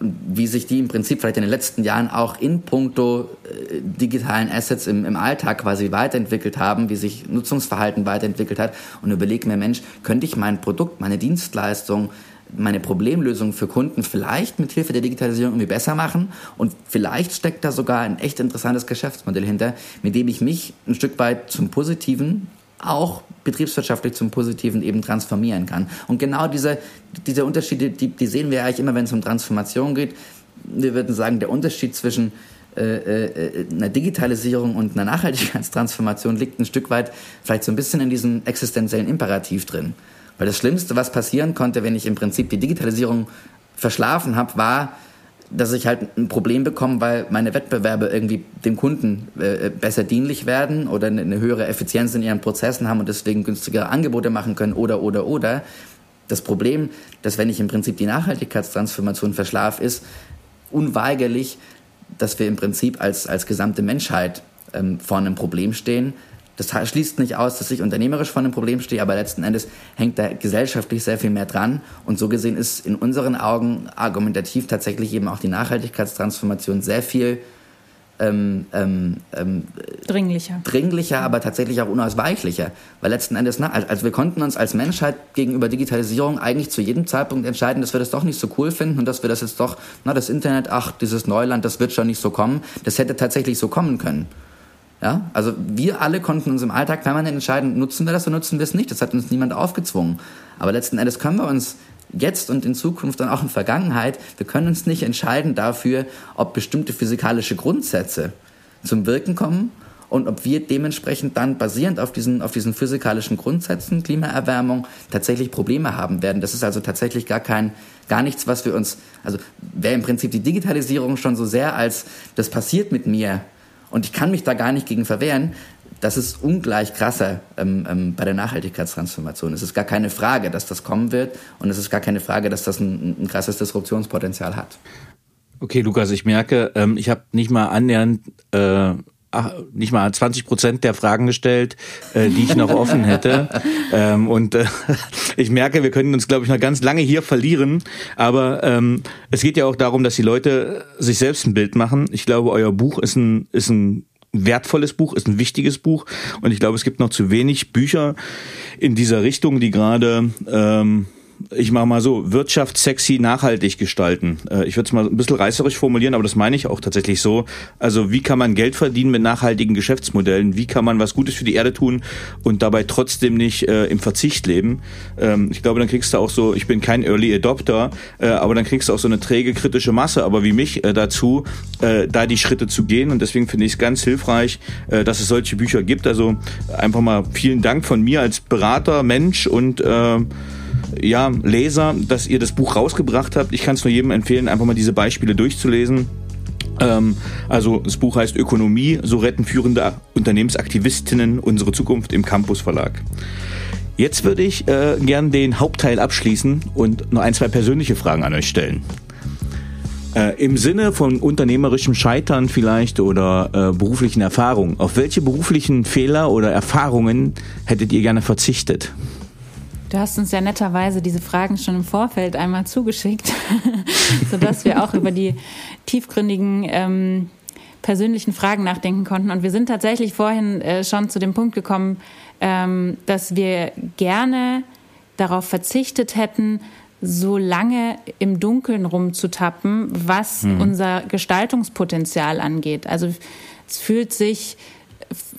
und wie sich die im Prinzip vielleicht in den letzten Jahren auch in puncto äh, digitalen Assets im, im Alltag quasi weiterentwickelt haben, wie sich Nutzungsverhalten weiterentwickelt hat und überlege mir, Mensch, könnte ich mein Produkt, meine Dienstleistung, meine Problemlösung für Kunden vielleicht mit Hilfe der Digitalisierung irgendwie besser machen? Und vielleicht steckt da sogar ein echt interessantes Geschäftsmodell hinter, mit dem ich mich ein Stück weit zum Positiven auch betriebswirtschaftlich zum Positiven eben transformieren kann. Und genau diese, diese Unterschiede, die, die sehen wir eigentlich immer, wenn es um Transformation geht. Wir würden sagen, der Unterschied zwischen äh, äh, einer Digitalisierung und einer Nachhaltigkeitstransformation liegt ein Stück weit vielleicht so ein bisschen in diesem existenziellen Imperativ drin. Weil das Schlimmste, was passieren konnte, wenn ich im Prinzip die Digitalisierung verschlafen habe, war, dass ich halt ein Problem bekomme, weil meine Wettbewerbe irgendwie dem Kunden äh, besser dienlich werden oder eine höhere Effizienz in ihren Prozessen haben und deswegen günstigere Angebote machen können oder oder oder. Das Problem, dass wenn ich im Prinzip die Nachhaltigkeitstransformation verschlafe, ist unweigerlich, dass wir im Prinzip als, als gesamte Menschheit ähm, vor einem Problem stehen, das schließt nicht aus, dass ich unternehmerisch vor einem Problem stehe, aber letzten Endes hängt da gesellschaftlich sehr viel mehr dran. Und so gesehen ist in unseren Augen argumentativ tatsächlich eben auch die Nachhaltigkeitstransformation sehr viel ähm, ähm, ähm, dringlicher. Dringlicher, aber tatsächlich auch unausweichlicher. Weil letzten Endes, na, also wir konnten uns als Menschheit gegenüber Digitalisierung eigentlich zu jedem Zeitpunkt entscheiden, dass wir das doch nicht so cool finden und dass wir das jetzt doch, na, das Internet, ach, dieses Neuland, das wird schon nicht so kommen. Das hätte tatsächlich so kommen können. Ja, also wir alle konnten uns im Alltag permanent entscheiden, nutzen wir das oder nutzen wir es nicht. Das hat uns niemand aufgezwungen. Aber letzten Endes können wir uns jetzt und in Zukunft und auch in Vergangenheit, wir können uns nicht entscheiden dafür, ob bestimmte physikalische Grundsätze zum Wirken kommen und ob wir dementsprechend dann basierend auf diesen, auf diesen physikalischen Grundsätzen, Klimaerwärmung, tatsächlich Probleme haben werden. Das ist also tatsächlich gar kein, gar nichts, was wir uns, also wäre im Prinzip die Digitalisierung schon so sehr als, das passiert mit mir, und ich kann mich da gar nicht gegen verwehren. Das ist ungleich krasser ähm, ähm, bei der Nachhaltigkeitstransformation. Es ist gar keine Frage, dass das kommen wird und es ist gar keine Frage, dass das ein, ein krasses Disruptionspotenzial hat. Okay, Lukas, ich merke, ähm, ich habe nicht mal annähernd äh, ach, nicht mal 20 Prozent der Fragen gestellt, äh, die ich noch offen hätte. Ähm, und äh, ich merke, wir können uns, glaube ich, noch ganz lange hier verlieren. Aber ähm, es geht ja auch darum, dass die Leute sich selbst ein Bild machen. Ich glaube, euer Buch ist ein, ist ein wertvolles Buch, ist ein wichtiges Buch. Und ich glaube, es gibt noch zu wenig Bücher in dieser Richtung, die gerade ähm, ich mache mal so, Wirtschaft sexy nachhaltig gestalten. Äh, ich würde es mal ein bisschen reißerisch formulieren, aber das meine ich auch tatsächlich so. Also wie kann man Geld verdienen mit nachhaltigen Geschäftsmodellen? Wie kann man was Gutes für die Erde tun und dabei trotzdem nicht äh, im Verzicht leben? Ähm, ich glaube, dann kriegst du auch so, ich bin kein Early Adopter, äh, aber dann kriegst du auch so eine träge kritische Masse, aber wie mich äh, dazu, äh, da die Schritte zu gehen. Und deswegen finde ich es ganz hilfreich, äh, dass es solche Bücher gibt. Also einfach mal vielen Dank von mir als Berater, Mensch und ja, Leser, dass ihr das Buch rausgebracht habt. Ich kann es nur jedem empfehlen, einfach mal diese Beispiele durchzulesen. Ähm, also das Buch heißt Ökonomie, so retten führende Unternehmensaktivistinnen unsere Zukunft im Campus Verlag. Jetzt würde ich äh, gern den Hauptteil abschließen und noch ein, zwei persönliche Fragen an euch stellen. Äh, Im Sinne von unternehmerischem Scheitern vielleicht oder äh, beruflichen Erfahrungen, auf welche beruflichen Fehler oder Erfahrungen hättet ihr gerne verzichtet? Du hast uns ja netterweise diese Fragen schon im Vorfeld einmal zugeschickt, sodass wir auch über die tiefgründigen ähm, persönlichen Fragen nachdenken konnten. Und wir sind tatsächlich vorhin äh, schon zu dem Punkt gekommen, ähm, dass wir gerne darauf verzichtet hätten, so lange im Dunkeln rumzutappen, was hm. unser Gestaltungspotenzial angeht. Also es fühlt sich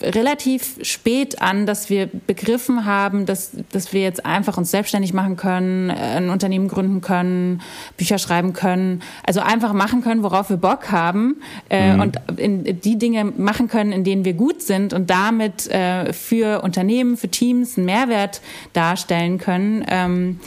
relativ spät an, dass wir begriffen haben, dass, dass wir jetzt einfach uns selbstständig machen können, ein Unternehmen gründen können, Bücher schreiben können, also einfach machen können, worauf wir Bock haben äh, mhm. und in, die Dinge machen können, in denen wir gut sind und damit äh, für Unternehmen, für Teams einen Mehrwert darstellen können. Ähm,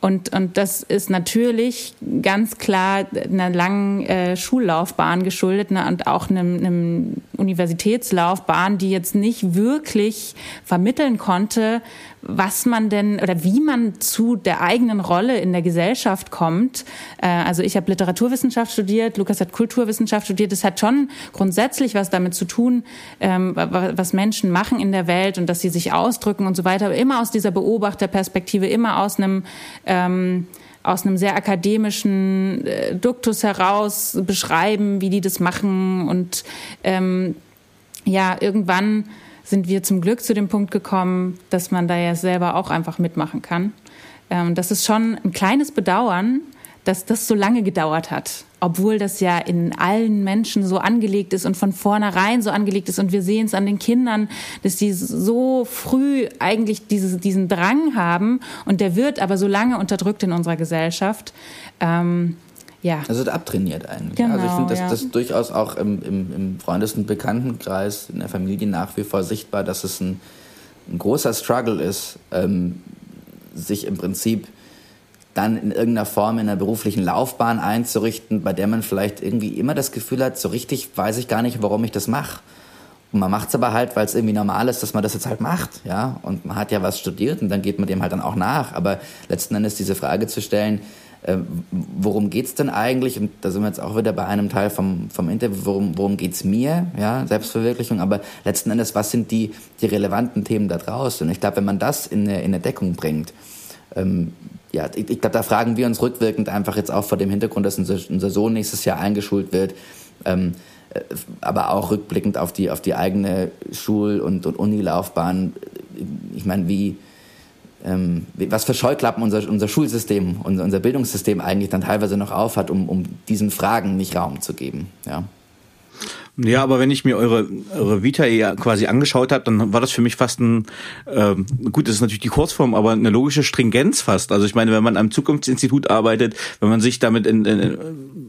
und, und das ist natürlich ganz klar einer langen äh, Schullaufbahn geschuldet ne, und auch einem, einem Universitätslaufbahn, die jetzt nicht wirklich vermitteln konnte, was man denn oder wie man zu der eigenen Rolle in der Gesellschaft kommt. Äh, also ich habe Literaturwissenschaft studiert, Lukas hat Kulturwissenschaft studiert. Das hat schon grundsätzlich was damit zu tun, ähm, was Menschen machen in der Welt und dass sie sich ausdrücken und so weiter. Aber immer aus dieser Beobachterperspektive, immer aus einem ähm, aus einem sehr akademischen äh, Duktus heraus beschreiben, wie die das machen. Und ähm, ja, irgendwann sind wir zum Glück zu dem Punkt gekommen, dass man da ja selber auch einfach mitmachen kann. Ähm, das ist schon ein kleines Bedauern, dass das so lange gedauert hat, obwohl das ja in allen Menschen so angelegt ist und von vornherein so angelegt ist und wir sehen es an den Kindern, dass die so früh eigentlich diese, diesen Drang haben und der wird aber so lange unterdrückt in unserer Gesellschaft. Ähm, ja. Also abtrainiert eigentlich. Genau, also ich finde das, ja. das durchaus auch im, im, im Freundes- und Bekanntenkreis, in der Familie nach wie vor sichtbar, dass es ein, ein großer Struggle ist, ähm, sich im Prinzip dann in irgendeiner Form in einer beruflichen Laufbahn einzurichten, bei der man vielleicht irgendwie immer das Gefühl hat, so richtig weiß ich gar nicht, warum ich das mache. Und man macht es aber halt, weil es irgendwie normal ist, dass man das jetzt halt macht, ja. Und man hat ja was studiert und dann geht man dem halt dann auch nach. Aber letzten Endes diese Frage zu stellen, worum geht's denn eigentlich? Und da sind wir jetzt auch wieder bei einem Teil vom, vom Interview, worum, worum geht's mir? Ja, Selbstverwirklichung. Aber letzten Endes, was sind die, die relevanten Themen da draußen? Und ich glaube, wenn man das in eine, in eine Deckung bringt, ähm, ja, ich, ich glaube, da fragen wir uns rückwirkend einfach jetzt auch vor dem Hintergrund, dass unser, unser Sohn nächstes Jahr eingeschult wird, ähm, äh, aber auch rückblickend auf die, auf die eigene Schul- und, und Unilaufbahn. Ich meine, wie, ähm, was für Scheuklappen unser, unser Schulsystem, unser, unser Bildungssystem eigentlich dann teilweise noch aufhat, um, um diesen Fragen nicht Raum zu geben. Ja. Ja, aber wenn ich mir eure, eure Vita ja quasi angeschaut habe, dann war das für mich fast ein, ähm, gut, das ist natürlich die Kurzform, aber eine logische Stringenz fast. Also ich meine, wenn man am Zukunftsinstitut arbeitet, wenn man sich damit in, in,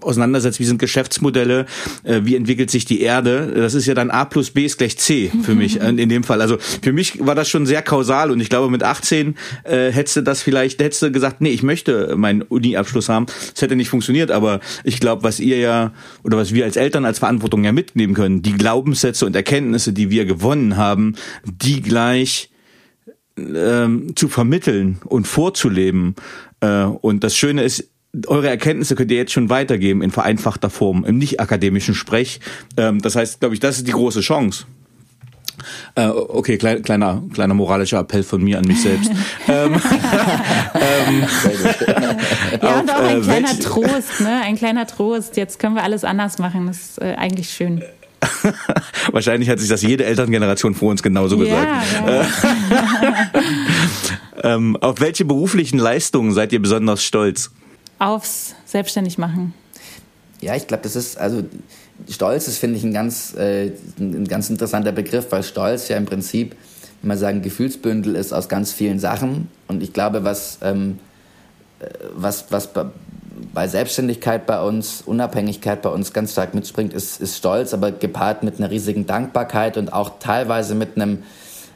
auseinandersetzt, wie sind Geschäftsmodelle, äh, wie entwickelt sich die Erde, das ist ja dann A plus B ist gleich C für mich in, in dem Fall. Also für mich war das schon sehr kausal und ich glaube, mit 18 äh, hättest du das vielleicht, hättest du gesagt, nee, ich möchte meinen Uni-Abschluss haben. Das hätte nicht funktioniert, aber ich glaube, was ihr ja, oder was wir als Eltern als Verantwortung ja mitnehmen können, die Glaubenssätze und Erkenntnisse, die wir gewonnen haben, die gleich ähm, zu vermitteln und vorzuleben. Äh, und das Schöne ist, eure Erkenntnisse könnt ihr jetzt schon weitergeben in vereinfachter Form, im nicht akademischen Sprech. Ähm, das heißt, glaube ich, das ist die große Chance. Äh, okay, klein, kleiner, kleiner moralischer Appell von mir an mich selbst. ähm, ähm, Ja, und auch ein äh, kleiner Trost, ne? Ein kleiner Trost. Jetzt können wir alles anders machen. Das ist äh, eigentlich schön. Wahrscheinlich hat sich das jede Elterngeneration vor uns genauso gesagt. Ja, ja. Ähm, auf welche beruflichen Leistungen seid ihr besonders stolz? Aufs selbstständig machen. Ja, ich glaube, das ist, also Stolz ist, finde ich, ein ganz, äh, ein ganz interessanter Begriff, weil Stolz ja im Prinzip, wenn man sagen, Gefühlsbündel ist aus ganz vielen Sachen. Und ich glaube, was, ähm, äh, was, was bei, Selbstständigkeit bei uns, Unabhängigkeit bei uns ganz stark mitspringt, ist, ist Stolz, aber gepaart mit einer riesigen Dankbarkeit und auch teilweise mit einem,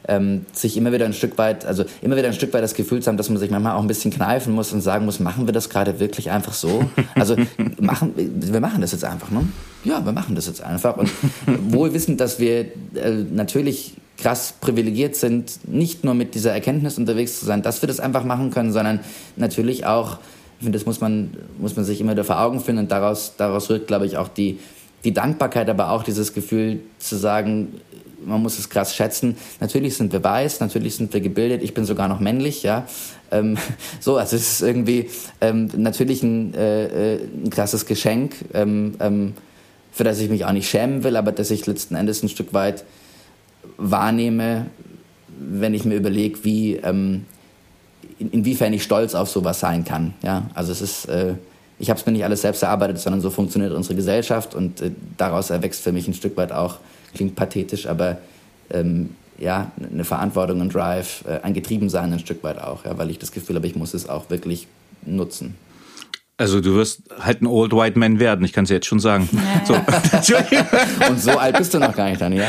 ähm, sich immer wieder ein Stück weit, also immer wieder ein Stück weit das Gefühl zu haben, dass man sich manchmal auch ein bisschen kneifen muss und sagen muss, machen wir das gerade wirklich einfach so? Also machen, wir machen das jetzt einfach, ne? Ja, wir machen das jetzt einfach. Und wohl wissend, dass wir äh, natürlich krass privilegiert sind, nicht nur mit dieser Erkenntnis unterwegs zu sein, dass wir das einfach machen können, sondern natürlich auch, ich finde, das muss man, muss man sich immer wieder vor Augen führen und daraus, daraus rührt, glaube ich, auch die, die Dankbarkeit, aber auch dieses Gefühl zu sagen, man muss es krass schätzen. Natürlich sind wir weiß, natürlich sind wir gebildet, ich bin sogar noch männlich, ja. Ähm, so, also es ist irgendwie ähm, natürlich ein, äh, äh, ein krasses Geschenk, ähm, ähm, für das ich mich auch nicht schämen will, aber dass ich letzten Endes ein Stück weit wahrnehme, wenn ich mir überlege, wie ähm, in, inwiefern ich stolz auf sowas sein kann. Ja, also es ist, äh, ich habe es mir nicht alles selbst erarbeitet, sondern so funktioniert unsere Gesellschaft und äh, daraus erwächst für mich ein Stück weit auch, klingt pathetisch, aber ähm, ja, eine Verantwortung, ein Drive, äh, ein Getriebensein ein Stück weit auch, ja, weil ich das Gefühl habe, ich muss es auch wirklich nutzen. Also du wirst halt ein Old White Man werden, ich kann es jetzt schon sagen. So. Und so alt bist du noch gar nicht dann, ja?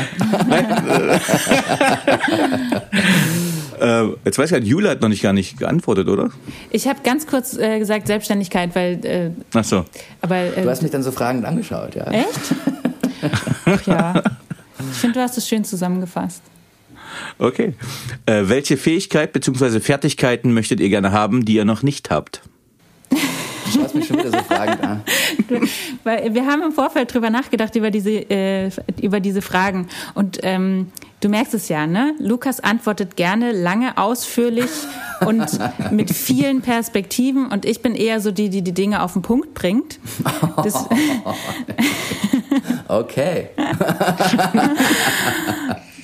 äh, jetzt weiß ich halt, Jule hat noch nicht gar nicht geantwortet, oder? Ich habe ganz kurz äh, gesagt Selbstständigkeit, weil, äh, Ach so. aber äh, Du hast mich dann so fragend angeschaut, ja. echt? Ach ja. Ich finde, du hast es schön zusammengefasst. Okay. Äh, welche Fähigkeit bzw. Fertigkeiten möchtet ihr gerne haben, die ihr noch nicht habt? Du schaust mich schon wieder so fragend an. Weil wir haben im Vorfeld drüber nachgedacht über diese äh, über diese Fragen und ähm, du merkst es ja, ne? Lukas antwortet gerne lange, ausführlich und mit vielen Perspektiven. Und ich bin eher so die, die die Dinge auf den Punkt bringt. Das, okay.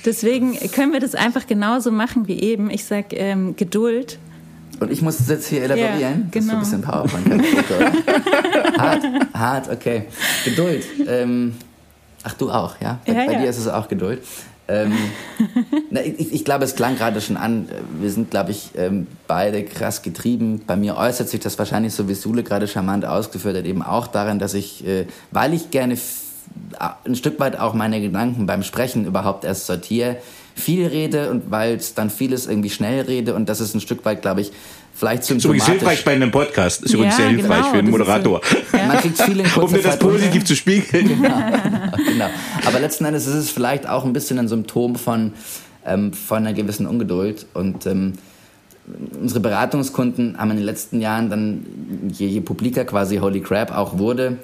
Deswegen können wir das einfach genauso machen wie eben. Ich sag ähm, Geduld. Und ich muss das jetzt hier elaborieren? Ja, Das ist so genau. ein bisschen PowerPoint. hart, hart, okay. Geduld. Ähm, ach, du auch, ja? Bei, Ja, bei ja. dir ist es auch Geduld. Ähm, na, ich, ich glaube, es klang gerade schon an. Wir sind, glaube ich, ähm, beide krass getrieben. Bei mir äußert sich das wahrscheinlich, so wie Sule gerade charmant ausgeführt hat, eben auch darin, dass ich, äh, weil ich gerne ein Stück weit auch meine Gedanken beim Sprechen überhaupt erst sortiere, viel rede und weil es dann vieles irgendwie schnell rede und das ist ein Stück weit, glaube ich, vielleicht Ist übrigens hilfreich symptomatisch. bei einem Podcast. Ist übrigens Ja, sehr hilfreich genau, für einen das ist Moderator. Man kriegt viel in um dir das Zeit unter. positiv zu spiegeln. genau. Aber letzten Endes ist es vielleicht auch ein bisschen ein Symptom von, ähm, von einer gewissen Ungeduld. Und ähm, unsere Beratungskunden haben in den letzten Jahren dann, je, je publiker quasi Holy Crap auch wurde, äh,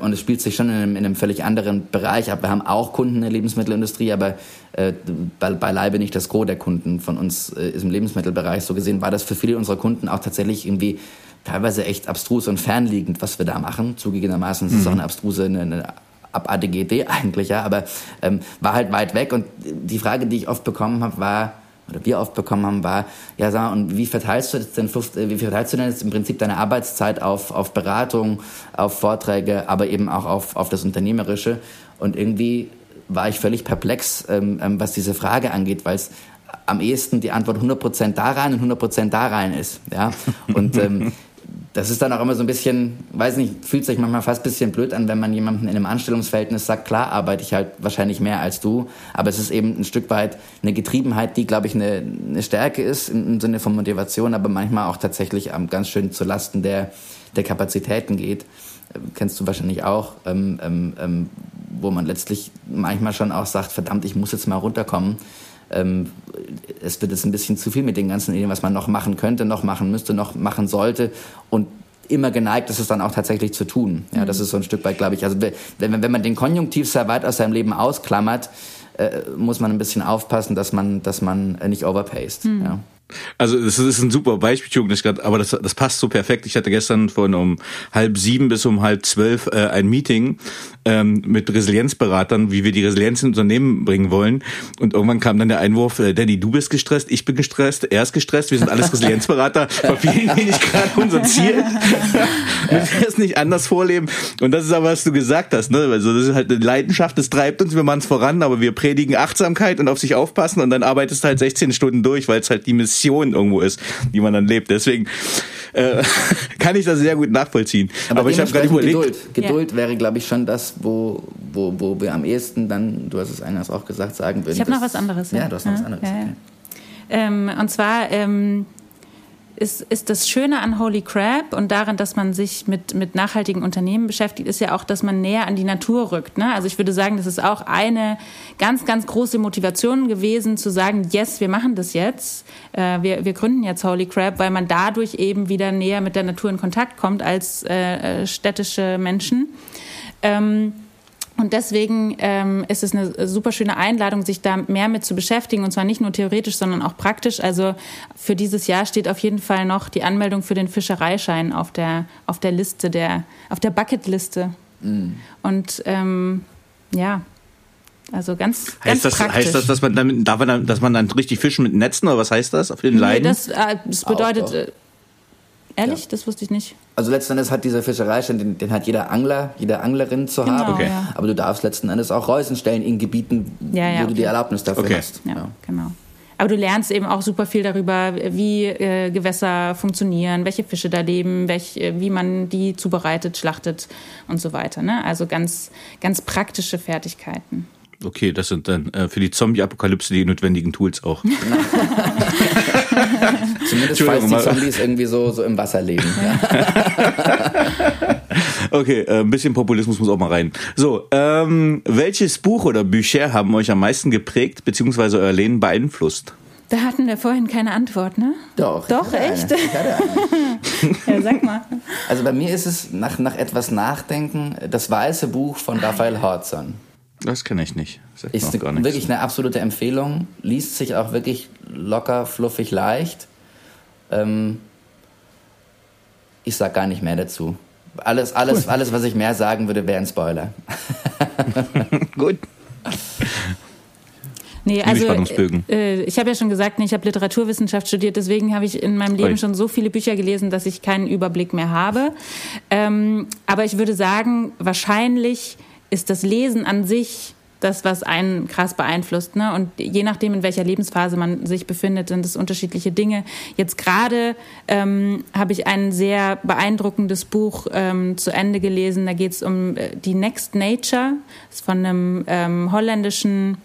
und es spielt sich schon in einem, in einem völlig anderen Bereich ab. Wir haben auch Kunden in der Lebensmittelindustrie, aber äh, bei, beileibe nicht das Gros der Kunden von uns äh, ist im Lebensmittelbereich. So gesehen war das für viele unserer Kunden auch tatsächlich irgendwie teilweise echt abstrus und fernliegend, was wir da machen. Zugegebenermaßen ist es auch eine abstruse, eine, eine abartige Idee eigentlich, ja, aber ähm, war halt weit weg. Und die Frage, die ich oft bekommen habe, war, oder wir oft bekommen haben, war, ja, sag mal, und wie verteilst du jetzt denn, 50 wie verteilst du denn jetzt im Prinzip deine Arbeitszeit auf, auf Beratung, auf Vorträge, aber eben auch auf, auf das Unternehmerische? Und irgendwie war ich völlig perplex, ähm, ähm, was diese Frage angeht, weil es am ehesten die Antwort 100% da rein und 100% da rein ist, ja. Und ähm, das ist dann auch immer so ein bisschen, weiß nicht, fühlt sich manchmal fast ein bisschen blöd an, wenn man jemandem in einem Anstellungsverhältnis sagt, klar arbeite ich halt wahrscheinlich mehr als du, aber es ist eben ein Stück weit eine Getriebenheit, die, glaube ich, eine, eine Stärke ist im, im Sinne von Motivation, aber manchmal auch tatsächlich ähm, ganz schön zu Lasten der, der Kapazitäten geht. Kennst du wahrscheinlich auch, ähm, ähm, ähm, wo man letztlich manchmal schon auch sagt, verdammt, ich muss jetzt mal runterkommen ähm, es wird jetzt ein bisschen zu viel mit den ganzen Ideen, was man noch machen könnte, noch machen müsste, noch machen sollte und immer geneigt ist es dann auch tatsächlich zu tun. Ja, das ist so ein Stück weit, glaube ich. Also wenn, wenn man den Konjunktiv sehr weit aus seinem Leben ausklammert, äh, muss man ein bisschen aufpassen, dass man, dass man nicht overpaced. Ja. Also das ist ein super Beispiel, aber das, das passt so perfekt. Ich hatte gestern von um halb sieben bis um halb zwölf äh, ein Meeting ähm, mit Resilienzberatern, wie wir die Resilienz in Unternehmen bringen wollen. Und irgendwann kam dann der Einwurf, äh, Danny, du bist gestresst, ich bin gestresst, er ist gestresst, wir sind alles Resilienzberater, verfehlen wir nicht gerade unser Ziel. Müssen wir es nicht anders vorleben. Und das ist aber, was du gesagt hast, ne? Also das ist halt eine Leidenschaft, das treibt uns, wir machen es voran, aber wir predigen Achtsamkeit und auf sich aufpassen und dann arbeitest du halt 16 Stunden durch, weil es halt die Mission irgendwo ist, die man dann lebt. Deswegen äh, kann ich das sehr gut nachvollziehen. Aber, ich habe gerade überlegt, Geduld. Geduld wäre, glaube ich, schon das, wo, wo, wo wir am ehesten dann, du hast es eingangs auch gesagt, sagen würden. Ich habe noch was anderes. Ja, du hast noch was Ja, anderes. ja, ja. okay. Ähm, und zwar ähm, ist, ist das Schöne an Holy Crab und daran, dass man sich mit, mit nachhaltigen Unternehmen beschäftigt, ist ja auch, dass man näher an die Natur rückt. Ne? Also ich würde sagen, das ist auch eine ganz, ganz große Motivation gewesen, zu sagen, yes, wir machen das jetzt. Äh, wir, wir gründen jetzt Holy Crab, weil man dadurch eben wieder näher mit der Natur in Kontakt kommt als äh, äh, städtische Menschen. Ähm, und deswegen ähm, ist es eine super schöne Einladung, sich da mehr mit zu beschäftigen. Und zwar nicht nur theoretisch, sondern auch praktisch. Also für dieses Jahr steht auf jeden Fall noch die Anmeldung für den Fischereischein auf der, auf der Liste, der, auf der Bucketliste. Und ähm, ja, also ganz, ganz heißt das, praktisch. heißt das, dass man damit, darf man dann, dass man dann richtig fischen mit Netzen oder was heißt das? Auf den nee, Leinen? das, äh, das bedeutet, doch. Ehrlich, das wusste ich nicht. Also letzten Endes hat dieser Fischereischein, den, den hat jeder Angler, jede Anglerin zu Genau, haben. Okay. ja. Aber du darfst letzten Endes auch Reusen stellen in Gebieten, Ja, ja, wo du die okay. Erlaubnis dafür Okay. hast. Ja, genau. Aber du lernst eben auch super viel darüber, wie äh, Gewässer funktionieren, welche Fische da leben, welch, äh, wie man die zubereitet, schlachtet und so weiter. Ne? Also ganz, ganz praktische Fertigkeiten. Okay, das sind dann äh, für die Zombie-Apokalypse die notwendigen Tools auch. Zumindest falls die mal- Zombies irgendwie so, so im Wasser leben. Ja. Okay, äh, ein bisschen Populismus muss auch mal rein. So, ähm, welches Buch oder Bücher haben euch am meisten geprägt, beziehungsweise euer Leben beeinflusst? Da hatten wir vorhin keine Antwort, ne? Doch. Doch, echt? Ja, sag mal. Also bei mir ist es nach, nach etwas Nachdenken das weiße Buch von Raphael Hodgson. Das kenne ich nicht. Sagt Ist gar nichts. wirklich eine absolute Empfehlung. Liest sich auch wirklich locker, fluffig, leicht. Ähm, ich sag gar nicht mehr dazu. Alles, alles, cool. alles, was ich mehr sagen würde, wäre ein Spoiler. Gut. Nee, also äh, ich habe ja schon gesagt, ich habe Literaturwissenschaft studiert, deswegen habe ich in meinem Leben Oi. schon so viele Bücher gelesen, dass ich keinen Überblick mehr habe. Ähm, aber ich würde sagen, wahrscheinlich ist das Lesen an sich das, was einen krass beeinflusst. Ne? Und je nachdem, in welcher Lebensphase man sich befindet, sind es unterschiedliche Dinge. Jetzt gerade ähm, habe ich ein sehr beeindruckendes Buch ähm, zu Ende gelesen. Da geht es um äh, die Next Nature. Das ist von einem ähm, holländischen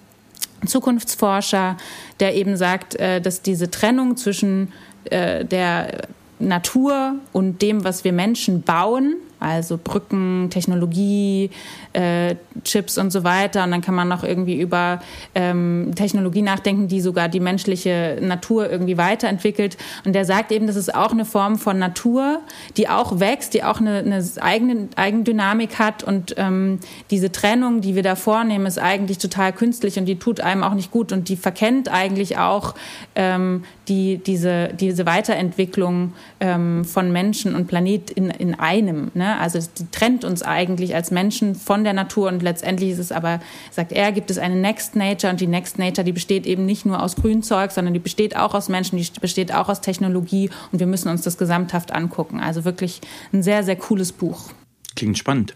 Zukunftsforscher, der eben sagt, äh, dass diese Trennung zwischen äh, der Natur und dem, was wir Menschen bauen, also Brücken, Technologie, äh, Chips und so weiter. Und dann kann man noch irgendwie über ähm, Technologie nachdenken, die sogar die menschliche Natur irgendwie weiterentwickelt. Und der sagt eben, das ist auch eine Form von Natur, die auch wächst, die auch eine, eine eigene Eigendynamik hat. Und ähm, diese Trennung, die wir da vornehmen, ist eigentlich total künstlich und die tut einem auch nicht gut und die verkennt eigentlich auch ähm, die, diese, diese Weiterentwicklung ähm, von Menschen und Planet in, in einem. Ne? Also die trennt uns eigentlich als Menschen von der Natur und letztendlich ist es aber, sagt er, gibt es eine Next Nature und die Next Nature, die besteht eben nicht nur aus Grünzeug, sondern die besteht auch aus Menschen, die besteht auch aus Technologie und wir müssen uns das gesamthaft angucken. Also wirklich ein sehr, sehr cooles Buch. Klingt spannend.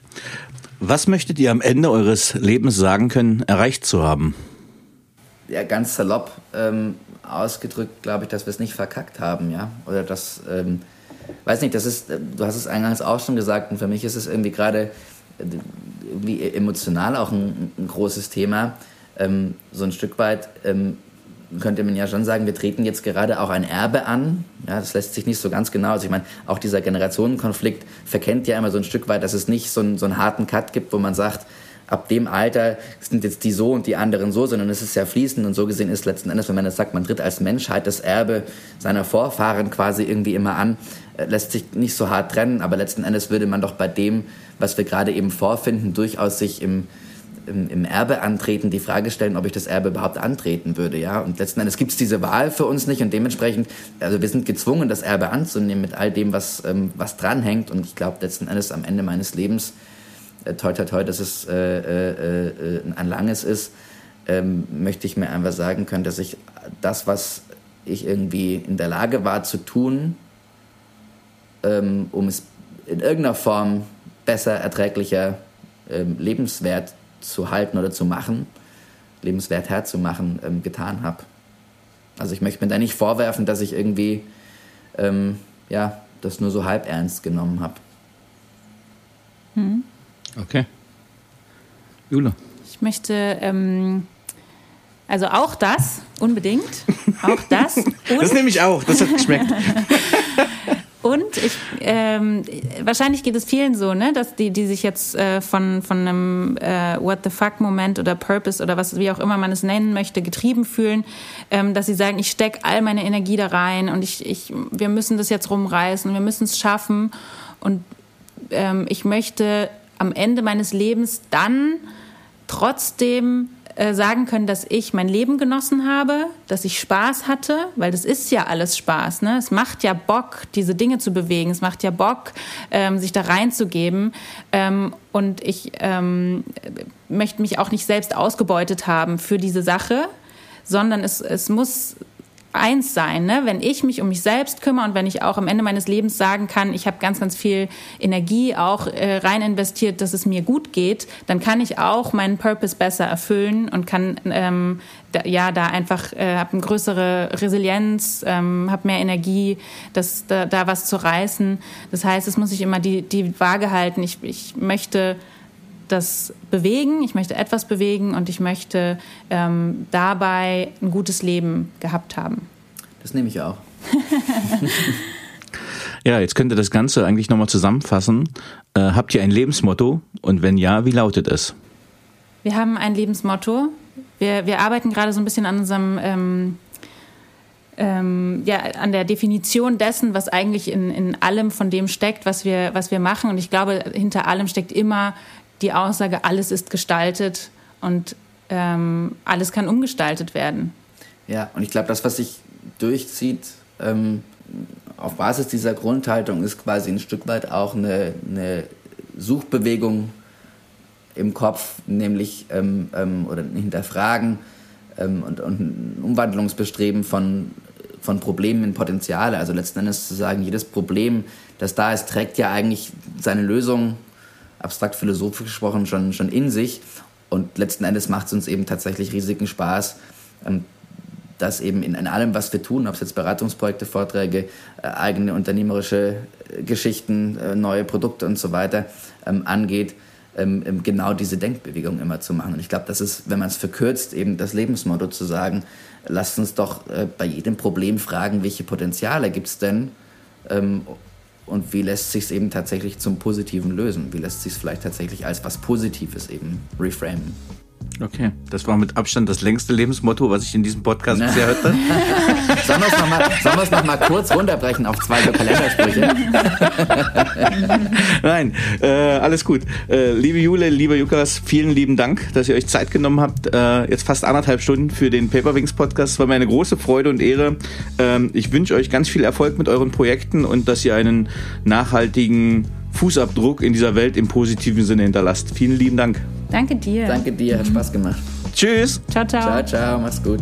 Was möchtet ihr am Ende eures Lebens sagen können, erreicht zu haben? Ja, ganz salopp ähm, ausgedrückt, glaube ich, dass wir es nicht verkackt haben, ja. Oder dass ähm, weiß nicht, das ist, du hast es eingangs auch schon gesagt und für mich ist es irgendwie gerade irgendwie emotional auch ein, ein großes Thema. Ähm, so ein Stück weit ähm, könnte man ja schon sagen, wir treten jetzt gerade auch ein Erbe an. Ja, das lässt sich nicht so ganz genau. Also ich meine, auch dieser Generationenkonflikt verkennt ja immer so ein Stück weit, dass es nicht so einen, so einen harten Cut gibt, wo man sagt, ab dem Alter sind jetzt die so und die anderen so, sondern es ist ja fließend und so gesehen ist letzten Endes, wenn man das sagt, man tritt als Menschheit das Erbe seiner Vorfahren quasi irgendwie immer an, äh, lässt sich nicht so hart trennen, aber letzten Endes würde man doch bei dem, was wir gerade eben vorfinden, durchaus sich im, im, im, Erbe antreten, die Frage stellen, ob ich das Erbe überhaupt antreten würde, ja. Und letzten Endes gibt es diese Wahl für uns nicht und dementsprechend, also wir sind gezwungen, das Erbe anzunehmen mit all dem, was, ähm, was dranhängt. Und ich glaube, letzten Endes am Ende meines Lebens äh, toi toi toi, dass es äh, äh, äh, ein langes ist, ähm, möchte ich mir einfach sagen können, dass ich das, was ich irgendwie in der Lage war zu tun, ähm, um es in irgendeiner Form besser, erträglicher, ähm, lebenswert zu halten oder zu machen, lebenswert herzumachen, ähm, getan habe. Also ich möchte mir da nicht vorwerfen, dass ich irgendwie ähm, ja, das nur so halb ernst genommen habe. Hm. Okay. Jule. Ich möchte, ähm, also auch das, unbedingt. Auch das. Und das nehme ich auch, das hat geschmeckt. Und ich, ähm, wahrscheinlich geht es vielen so, ne, dass die, die sich jetzt äh, von, von einem äh, What the fuck Moment oder Purpose oder was, wie auch immer man es nennen möchte, getrieben fühlen, ähm, dass sie sagen, ich stecke all meine Energie da rein und ich, ich, wir müssen das jetzt rumreißen, wir müssen es schaffen. Und ähm, ich möchte am Ende meines Lebens dann trotzdem äh, sagen können, dass ich mein Leben genossen habe, dass ich Spaß hatte, weil das ist ja alles Spaß. Ne? Es macht ja Bock, diese Dinge zu bewegen. Es macht ja Bock, ähm, sich da reinzugeben. Ähm, und ich ähm, möchte mich auch nicht selbst ausgebeutet haben für diese Sache, sondern es, es muss eins sein. Ne? Wenn ich mich um mich selbst kümmere und wenn ich auch am Ende meines Lebens sagen kann, ich habe ganz, ganz viel Energie auch äh, rein investiert, dass es mir gut geht, dann kann ich auch meinen Purpose besser erfüllen und kann ähm, da, ja da einfach äh, habe eine größere Resilienz, ähm, habe mehr Energie, das, da, da was zu reißen. Das heißt, es muss ich immer die, die Waage halten. Ich, ich möchte das bewegen, ich möchte etwas bewegen und ich möchte ähm, dabei ein gutes Leben gehabt haben. Das nehme ich auch. ja, jetzt könnt ihr das Ganze eigentlich nochmal zusammenfassen. Äh, habt ihr ein Lebensmotto und wenn ja, wie lautet es? Wir haben ein Lebensmotto. Wir, wir arbeiten gerade so ein bisschen an unserem ähm, ähm, ja, an der Definition dessen, was eigentlich in, in allem von dem steckt, was wir, was wir machen. Und ich glaube, hinter allem steckt immer die Aussage, alles ist gestaltet und ähm, alles kann umgestaltet werden. Ja, und ich glaube, das, was sich durchzieht, ähm, auf Basis dieser Grundhaltung ist quasi ein Stück weit auch eine, eine Suchbewegung im Kopf, nämlich ähm, ähm, oder Hinterfragen ähm, und, und ein Umwandlungsbestreben von, von Problemen in Potenziale. Also letzten Endes zu sagen, jedes Problem, das da ist, trägt ja eigentlich seine Lösung, abstrakt philosophisch gesprochen, schon, schon in sich. Und letzten Endes macht es uns eben tatsächlich riesigen Spaß, ähm, dass eben in, in, allem, was wir tun, ob es jetzt Beratungsprojekte, Vorträge, äh, eigene unternehmerische äh, Geschichten, äh, neue Produkte und so weiter ähm, angeht, ähm, ähm, genau diese Denkbewegung immer zu machen. Und ich glaube, das ist, wenn man es verkürzt, eben das Lebensmotto zu sagen, lasst uns doch bei jedem Problem fragen, welche Potenziale gibt es denn und wie lässt sich es eben tatsächlich zum Positiven lösen? Wie lässt sich es vielleicht tatsächlich als was Positives eben reframen? Okay, das war mit Abstand das längste Lebensmotto, was ich in diesem Podcast bisher hörte. Sollen wir es nochmal noch mal kurz runterbrechen auf zwei so Kalendersprüche? Nein, äh, alles gut. Äh, liebe Jule, lieber Jukas, vielen lieben Dank, dass ihr euch Zeit genommen habt. Äh, jetzt fast anderthalb Stunden für den Paperwings Podcast. Es war mir eine große Freude und Ehre. Ähm, ich wünsche euch ganz viel Erfolg mit euren Projekten und dass ihr einen nachhaltigen Fußabdruck in dieser Welt im positiven Sinne hinterlasst. Vielen lieben Dank. Danke dir. Danke dir, hat Spaß gemacht. Tschüss. Ciao, ciao. Ciao, ciao, mach's gut.